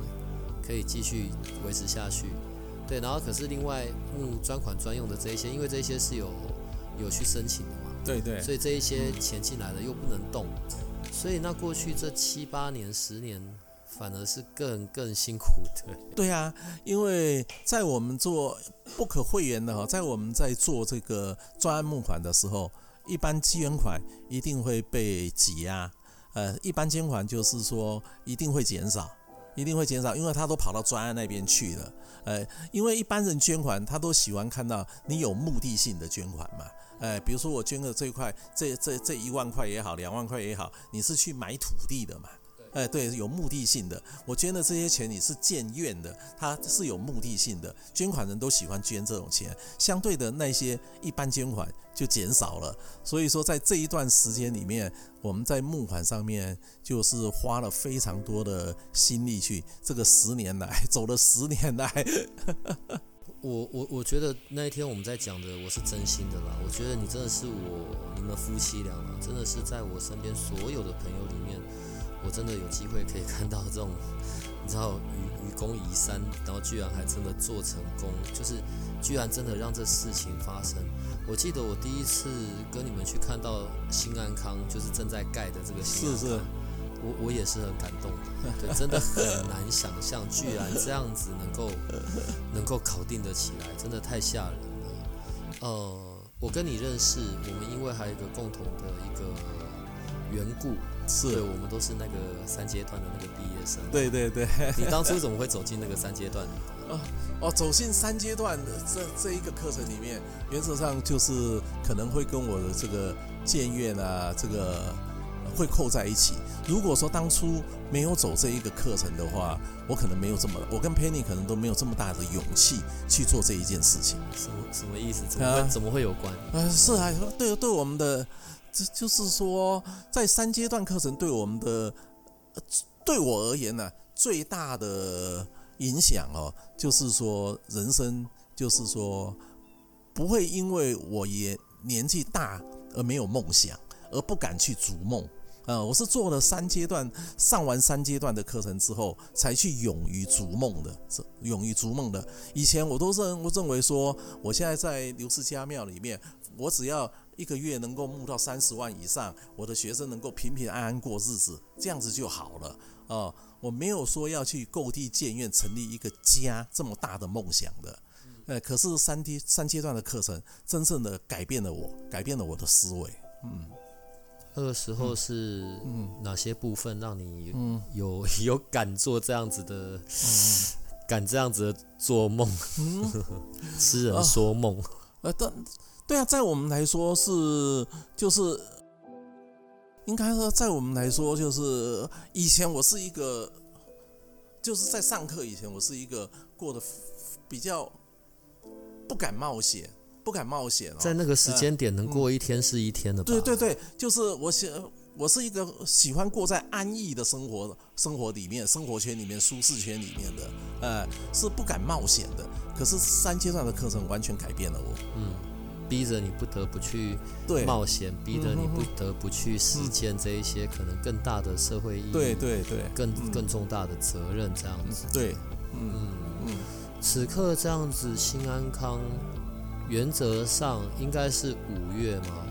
可以继续维持下去，对，然后可是另外募专款专用的这一些，因为这些是有有去申请的嘛，对对，所以这一些钱进来了又不能动，所以那过去这七八年、十年反而是更更辛苦的。对啊，因为在我们做不可会员的哈，在我们在做这个专案募款的时候，一般基源款一定会被挤压，呃，一般捐款就是说一定会减少。一定会减少，因为他都跑到专案那边去了。呃，因为一般人捐款，他都喜欢看到你有目的性的捐款嘛。呃，比如说我捐的这一块，这这这一万块也好，两万块也好，你是去买土地的嘛？哎，对，有目的性的。我捐的这些钱，你是建院的，它是有目的性的。捐款人都喜欢捐这种钱，相对的那些一般捐款就减少了。所以说，在这一段时间里面，我们在募款上面就是花了非常多的心力去。这个十年来，走了十年来，我我我觉得那一天我们在讲的，我是真心的啦。我觉得你真的是我，你们夫妻俩啊，真的是在我身边所有的朋友里面。我真的有机会可以看到这种，你知道愚愚公移山，然后居然还真的做成功，就是居然真的让这事情发生。我记得我第一次跟你们去看到新安康，就是正在盖的这个新安康，我我也是很感动，对，真的很难想象，居然这样子能够能够搞定得起来，真的太吓人了。呃，我跟你认识，我们因为还有一个共同的一个缘故。是，我们都是那个三阶段的那个毕业生。对对对，你当初怎么会走进那个三阶段？哦哦，走进三阶段的这这一个课程里面，原则上就是可能会跟我的这个建院啊，这个会扣在一起。如果说当初没有走这一个课程的话，我可能没有这么，我跟 Penny 可能都没有这么大的勇气去做这一件事情。什么什么意思？怎么会怎么会有关？呃，是啊，对对，我们的。这就是说，在三阶段课程对我们的，对我而言呢，最大的影响哦，就是说人生，就是说不会因为我也年纪大而没有梦想，而不敢去逐梦。啊，我是做了三阶段，上完三阶段的课程之后，才去勇于逐梦的。这勇于逐梦的，以前我都认我认为说，我现在在刘氏家庙里面，我只要。一个月能够募到三十万以上，我的学生能够平平安安过日子，这样子就好了哦。我没有说要去购地建院、成立一个家这么大的梦想的。呃，可是三阶三阶段的课程真正的改变了我，改变了我的思维。嗯，那个时候是哪些部分让你嗯有 有敢做这样子的，敢这样子的做梦，嗯，痴人说梦？呃，但对啊，在我们来说是就是，应该说在我们来说就是，以前我是一个，就是在上课以前我是一个过得比较不敢冒险，不敢冒险哦。在那个时间点能过一天是一天的吧？对对对，就是我喜我是一个喜欢过在安逸的生活生活里面、生活圈里面、舒适圈里面的，呃，是不敢冒险的。可是三阶段的课程完全改变了我。嗯，逼着你不得不去，冒险，逼着你不得不去实践这一些可能更大的社会意义，对对对，更嗯。更重大的责任这样子。对，嗯嗯，嗯，此刻这样子，新安康原则上应该是五月吗？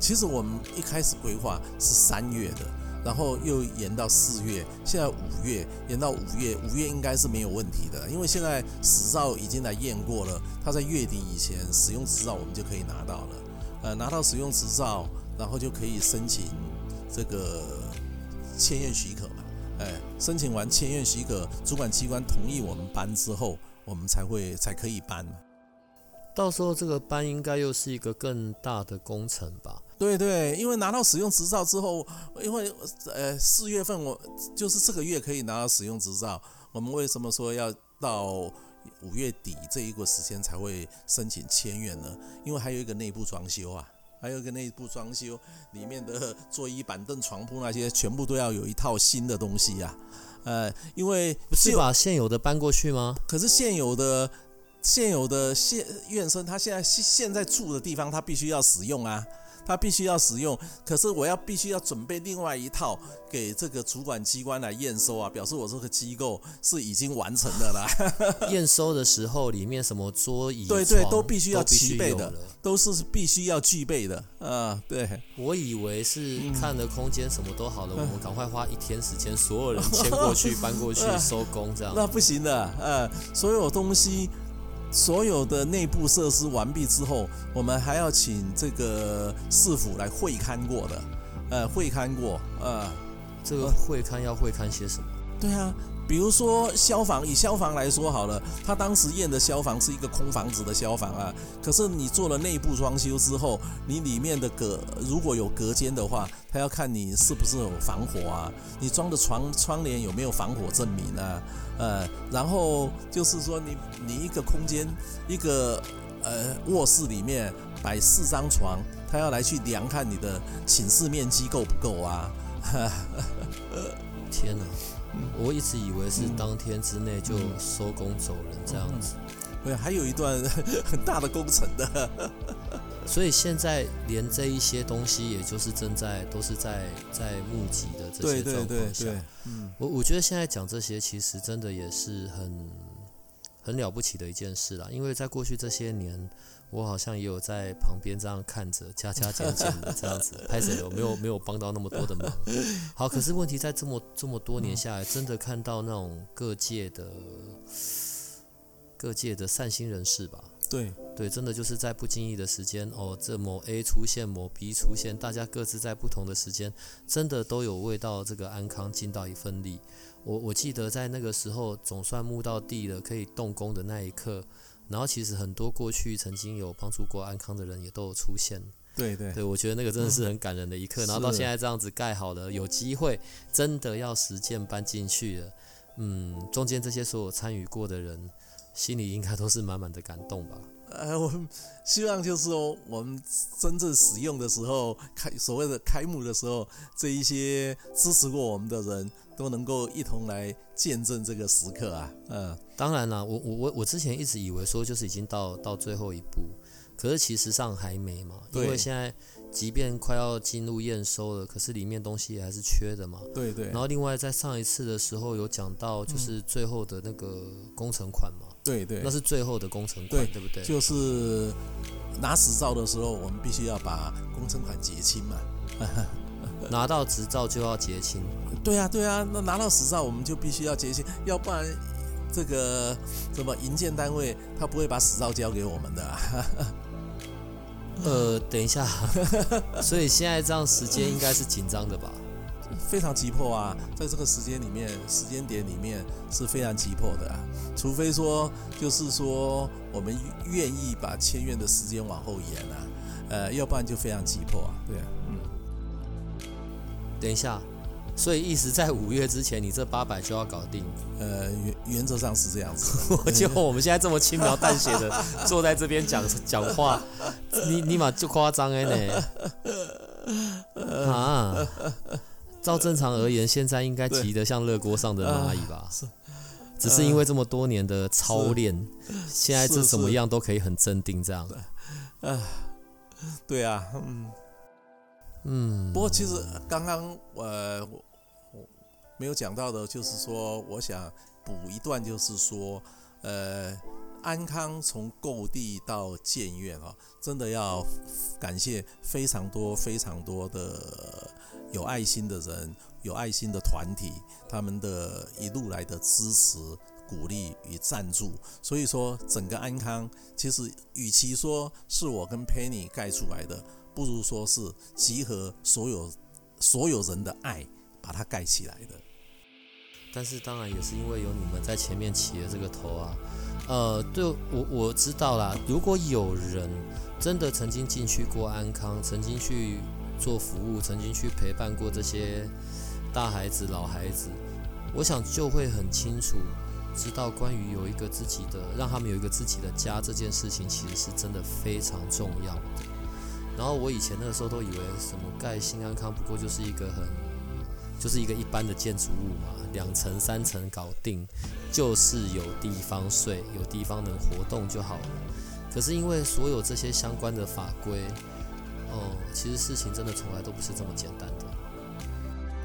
其实我们一开始规划是三月的，然后又延到四月，现在五月延到五月，五月应该是没有问题的，因为现在执照已经来验过了，他在月底以前使用执照我们就可以拿到了，呃，拿到使用执照，然后就可以申请这个签验许可嘛，哎，申请完签验许可，主管机关同意我们搬之后，我们才会才可以搬。到时候这个班应该又是一个更大的工程吧？对对，因为拿到使用执照之后，因为呃四月份我就是这个月可以拿到使用执照，我们为什么说要到五月底这一个时间才会申请签约呢？因为还有一个内部装修啊，还有一个内部装修，里面的座椅、板凳、床铺那些全部都要有一套新的东西呀、呃，因为不是把现有的搬过去吗？可是现有的现有的现院生，他现在现现在住的地方，他必须要使用啊，他必须要使用。可是我要必须要准备另外一套给这个主管机关来验收啊，表示我这个机构是已经完成的啦，验收的时候，里面什么桌椅、对对床都必须要齐备的都是必须要具备的啊。对，我以为是嗯看了空间什么都好了，我们赶快花一天时间，所有人迁过去、搬过去、收工这样。那不行的，呃，所有东西。所有的内部设施完毕之后，我们还要请这个市府来会勘过的，呃，会勘过，呃，这个会勘要会勘些什么？对啊，比如说消防，以消防来说好了，他当时验的消防是一个空房子的消防啊，可是你做了内部装修之后，你里面的隔如果有隔间的话，他要看你是不是有防火啊，你装的床窗帘有没有防火证明啊，呃，然后就是说你你一个空间一个呃卧室里面摆四张床，他要来去量看你的寝室面积够不够啊，天哪！嗯我一直以为是当天之内就收工走人这样子，对，还有一段 很大的工程的。所以现在连这一些东西，也就是正在都是在在募集的这些状况下，嗯，我我觉得现在讲这些，其实真的也是很很了不起的一件事啦。因为在过去这些年，我好像也有在旁边这样看着，加加减减的这样子，拍谁有没有没有帮到那么多的忙。好，可是问题在这么这么多年下来，真的看到那种各界的各界的善心人士吧。对对，真的就是在不经意的时间，哦，这某 A 出现，某 B 出现，大家各自在不同的时间，真的都有为到这个安康尽到一份力。我我记得在那个时候，总算募到地了，可以动工的那一刻，然后其实很多过去曾经有帮助过安康的人也都有出现。对对对，我觉得那个真的是很感人的一刻。然后到现在这样子盖好了，有机会真的要实践搬进去了。嗯，中间这些所有参与过的人，心里应该都是满满的感动吧。呃，我们希望就是说，我们真正使用的时候，开所谓的开幕的时候，这一些支持过我们的人都能够一同来见证这个时刻啊。嗯，当然啦，我我我我之前一直以为说就是已经到到最后一步，可是其实上还没嘛，因为现在即便快要进入验收了，可是里面东西还是缺的嘛。对对然后另外在上一次的时候有讲到，就是最后的那个工程款嘛，对对那，是最后的工程款，对对不对？就是拿执照的时候，我们必须要把工程款结清嘛。拿到执照就要结清，对啊，对啊，那拿到执照我们就必须要结清，要不然这个什么营建单位，他不会把执照交给我们的、啊。呃，等一下，所以现在这样时间应该是紧张的吧？非常急迫啊，在这个时间里面，时间点里面是非常急迫的啊。除非说，就是说我们愿意把签约的时间往后延啊，呃，要不然就非常急迫啊。对啊，嗯。等一下，所以意思在五月之前，你这八百就要搞定。呃，原原则上是这样子。结果我们现在这么轻描淡写的坐在这边讲讲话，你你妈就夸张哎呢？啊，照正常而言，现在应该急得像热锅上的蚂蚁吧？是，只是因为这么多年的操练，现在这怎么样都可以很镇定这样。啊，对啊，嗯嗯。不过其实刚刚呃我我没有讲到的，就是说我想补一段，就是说呃安康从购地到建院啊，真的要感谢非常多非常多的有爱心的人，有爱心的团体，他们的一路来的支持。鼓励与赞助，所以说整个安康其实与其说是我跟 Penny 盖出来的，不如说是集合所有所有人的爱把它盖起来的。但是当然也是因为有你们在前面起了这个头啊，呃，对我我知道啦。如果有人真的曾经进去过安康，曾经去做服务，曾经去陪伴过这些大孩子、老孩子，我想就会很清楚。知道关于有一个自己的，让他们有一个自己的家这件事情，其实是真的非常重要的。然后我以前那个时候都以为什么盖新安康不过就是一个很，就是一个一般的建筑物嘛，两层三层搞定，就是有地方睡，有地方能活动就好了。可是因为所有这些相关的法规，哦，其实事情真的从来都不是这么简单的。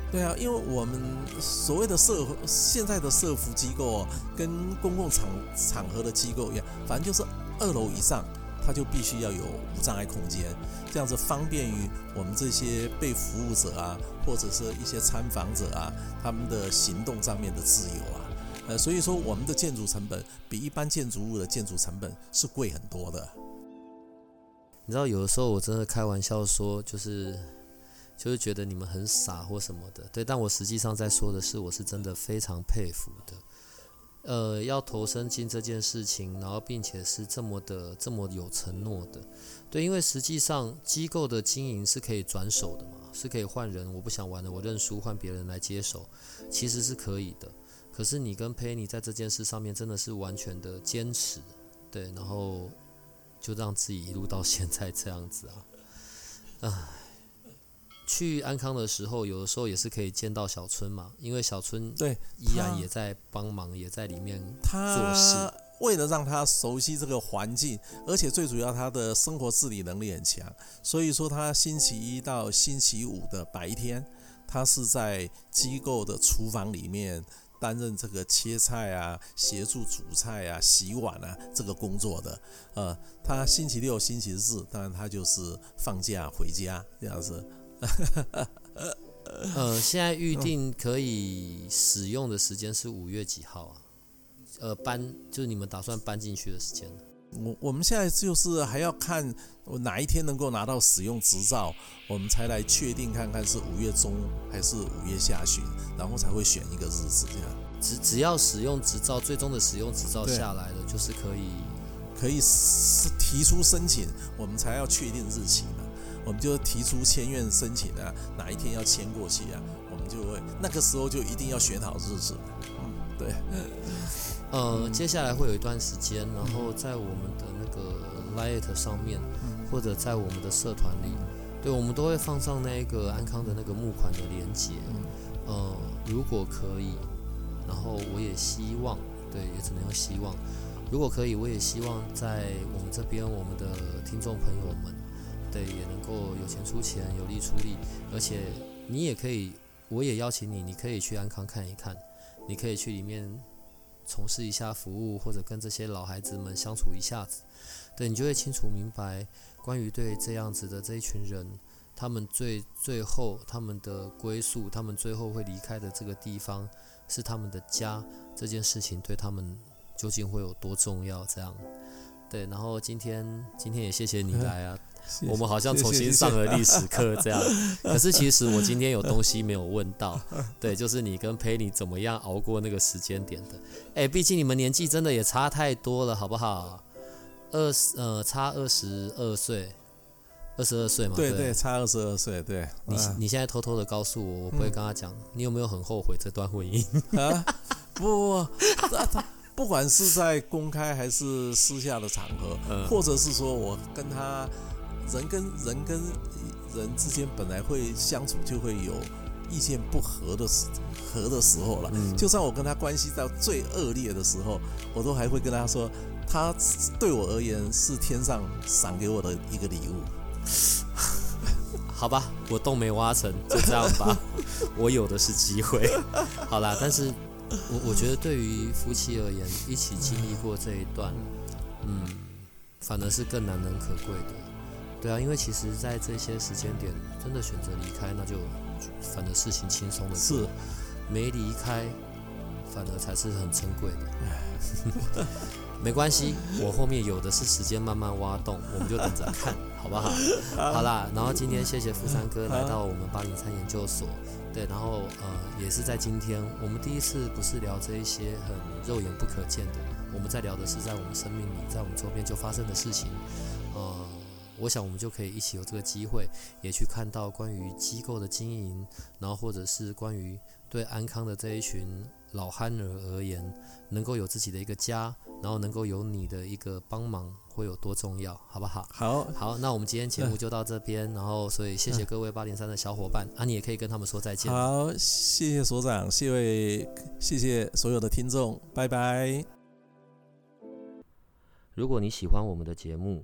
对啊，因为我们所谓的社现在的社服机构哦，跟公共场场合的机构一样，反正就是二楼以上，它就必须要有无障碍空间，这样子方便于我们这些被服务者啊，或者是一些参访者啊，他们的行动上面的自由啊，呃，所以说我们的建筑成本比一般建筑物的建筑成本是贵很多的。你知道，有的时候我真的开玩笑说，就是。就是觉得你们很傻或什么的，对，但我实际上在说的是，我是真的非常佩服的。呃，要投身进这件事情，然后并且是这么的这么有承诺的，对，因为实际上机构的经营是可以转手的嘛，是可以换人，我不想玩了，我认输，换别人来接手，其实是可以的。可是你跟佩妮在这件事上面真的是完全的坚持，对，然后就让自己一路到现在这样子啊，唉。去安康的时候，有的时候也是可以见到小春嘛，因为小春对依然也在帮忙，也在里面做事。为了让他熟悉这个环境，而且最主要他的生活自理能力很强，所以说他星期一到星期五的白天，他是在机构的厨房里面担任这个切菜啊、协助煮菜啊、洗碗啊这个工作的。呃，他星期六、星期日，当然他就是放假回家这样子。呃，现在预定可以使用的时间是五月几号啊？呃，搬就是你们打算搬进去的时间。我我们现在就是还要看我哪一天能够拿到使用执照，我们才来确定看看是五月中还是五月下旬，然后才会选一个日子这样。只只要使用执照，最终的使用执照下来了，就是可以可以提出申请，我们才要确定日期嘛。我们就提出签院申请啊，哪一天要签过去啊？我们就会那个时候就一定要选好日子。嗯，对。呃，接下来会有一段时间，然后在我们的那个 Light 上面，或者在我们的社团里，对我们都会放上那个安康的那个募款的链接。呃，如果可以，然后我也希望，对，也只能用希望。如果可以，我也希望在我们这边，我们的听众朋友们。对，也能够有钱出钱，有力出力，而且你也可以，我也邀请你，你可以去安康看一看，你可以去里面从事一下服务，或者跟这些老孩子们相处一下子，对你就会清楚明白，关于对这样子的这一群人，他们最最后他们的归宿，他们最后会离开的这个地方是他们的家，这件事情对他们究竟会有多重要？这样，对。然后今天今天也谢谢你来啊，我们好像重新上了历史课这样。可是其实我今天有东西没有问到，对，就是你跟陪你怎么样熬过那个时间点的？哎，毕竟你们年纪真的也差太多了，好不好？二十呃，差二十二岁。二十二岁嘛，对对，差二十二岁，对。你你现在偷偷的告诉我，我不会跟他讲，你有没有很后悔这段婚姻？啊，不不不，他他不管是在公开还是私下的场合，或者是说我跟他人跟人跟人之间本来会相处就会有意见不合的时合的时候了。就算我跟他关系到最恶劣的时候，我都还会跟他说，他对我而言是天上赏给我的一个礼物。好吧，我洞没挖成，就这样吧。我有的是机会。好啦，但是我我觉得对于夫妻而言，一起经历过这一段，嗯，反而是更难能可贵的。对啊，因为其实，在这些时间点，真的选择离开，那就反而事情轻松的是，没离开，反而才是很珍贵的。没关系，我后面有的是时间慢慢挖洞，我们就等着看，好不好？好啦，然后今天谢谢富山哥来到我们八零三研究所，对，然后呃也是在今天，我们第一次不是聊这一些很肉眼不可见的，我们在聊的是在我们生命里，在我们周边就发生的事情，呃，我想我们就可以一起有这个机会，也去看到关于机构的经营，然后或者是关于对安康的这一群老憨儿而言，能够有自己的一个家。然后能够有你的一个帮忙会有多重要，好不好？好，好，那我们今天节目就到这边。然后，所以谢谢各位八零三的小伙伴啊，你也可以跟他们说再见。好，谢谢所长，谢谢谢谢所有的听众，拜拜。如果你喜欢我们的节目，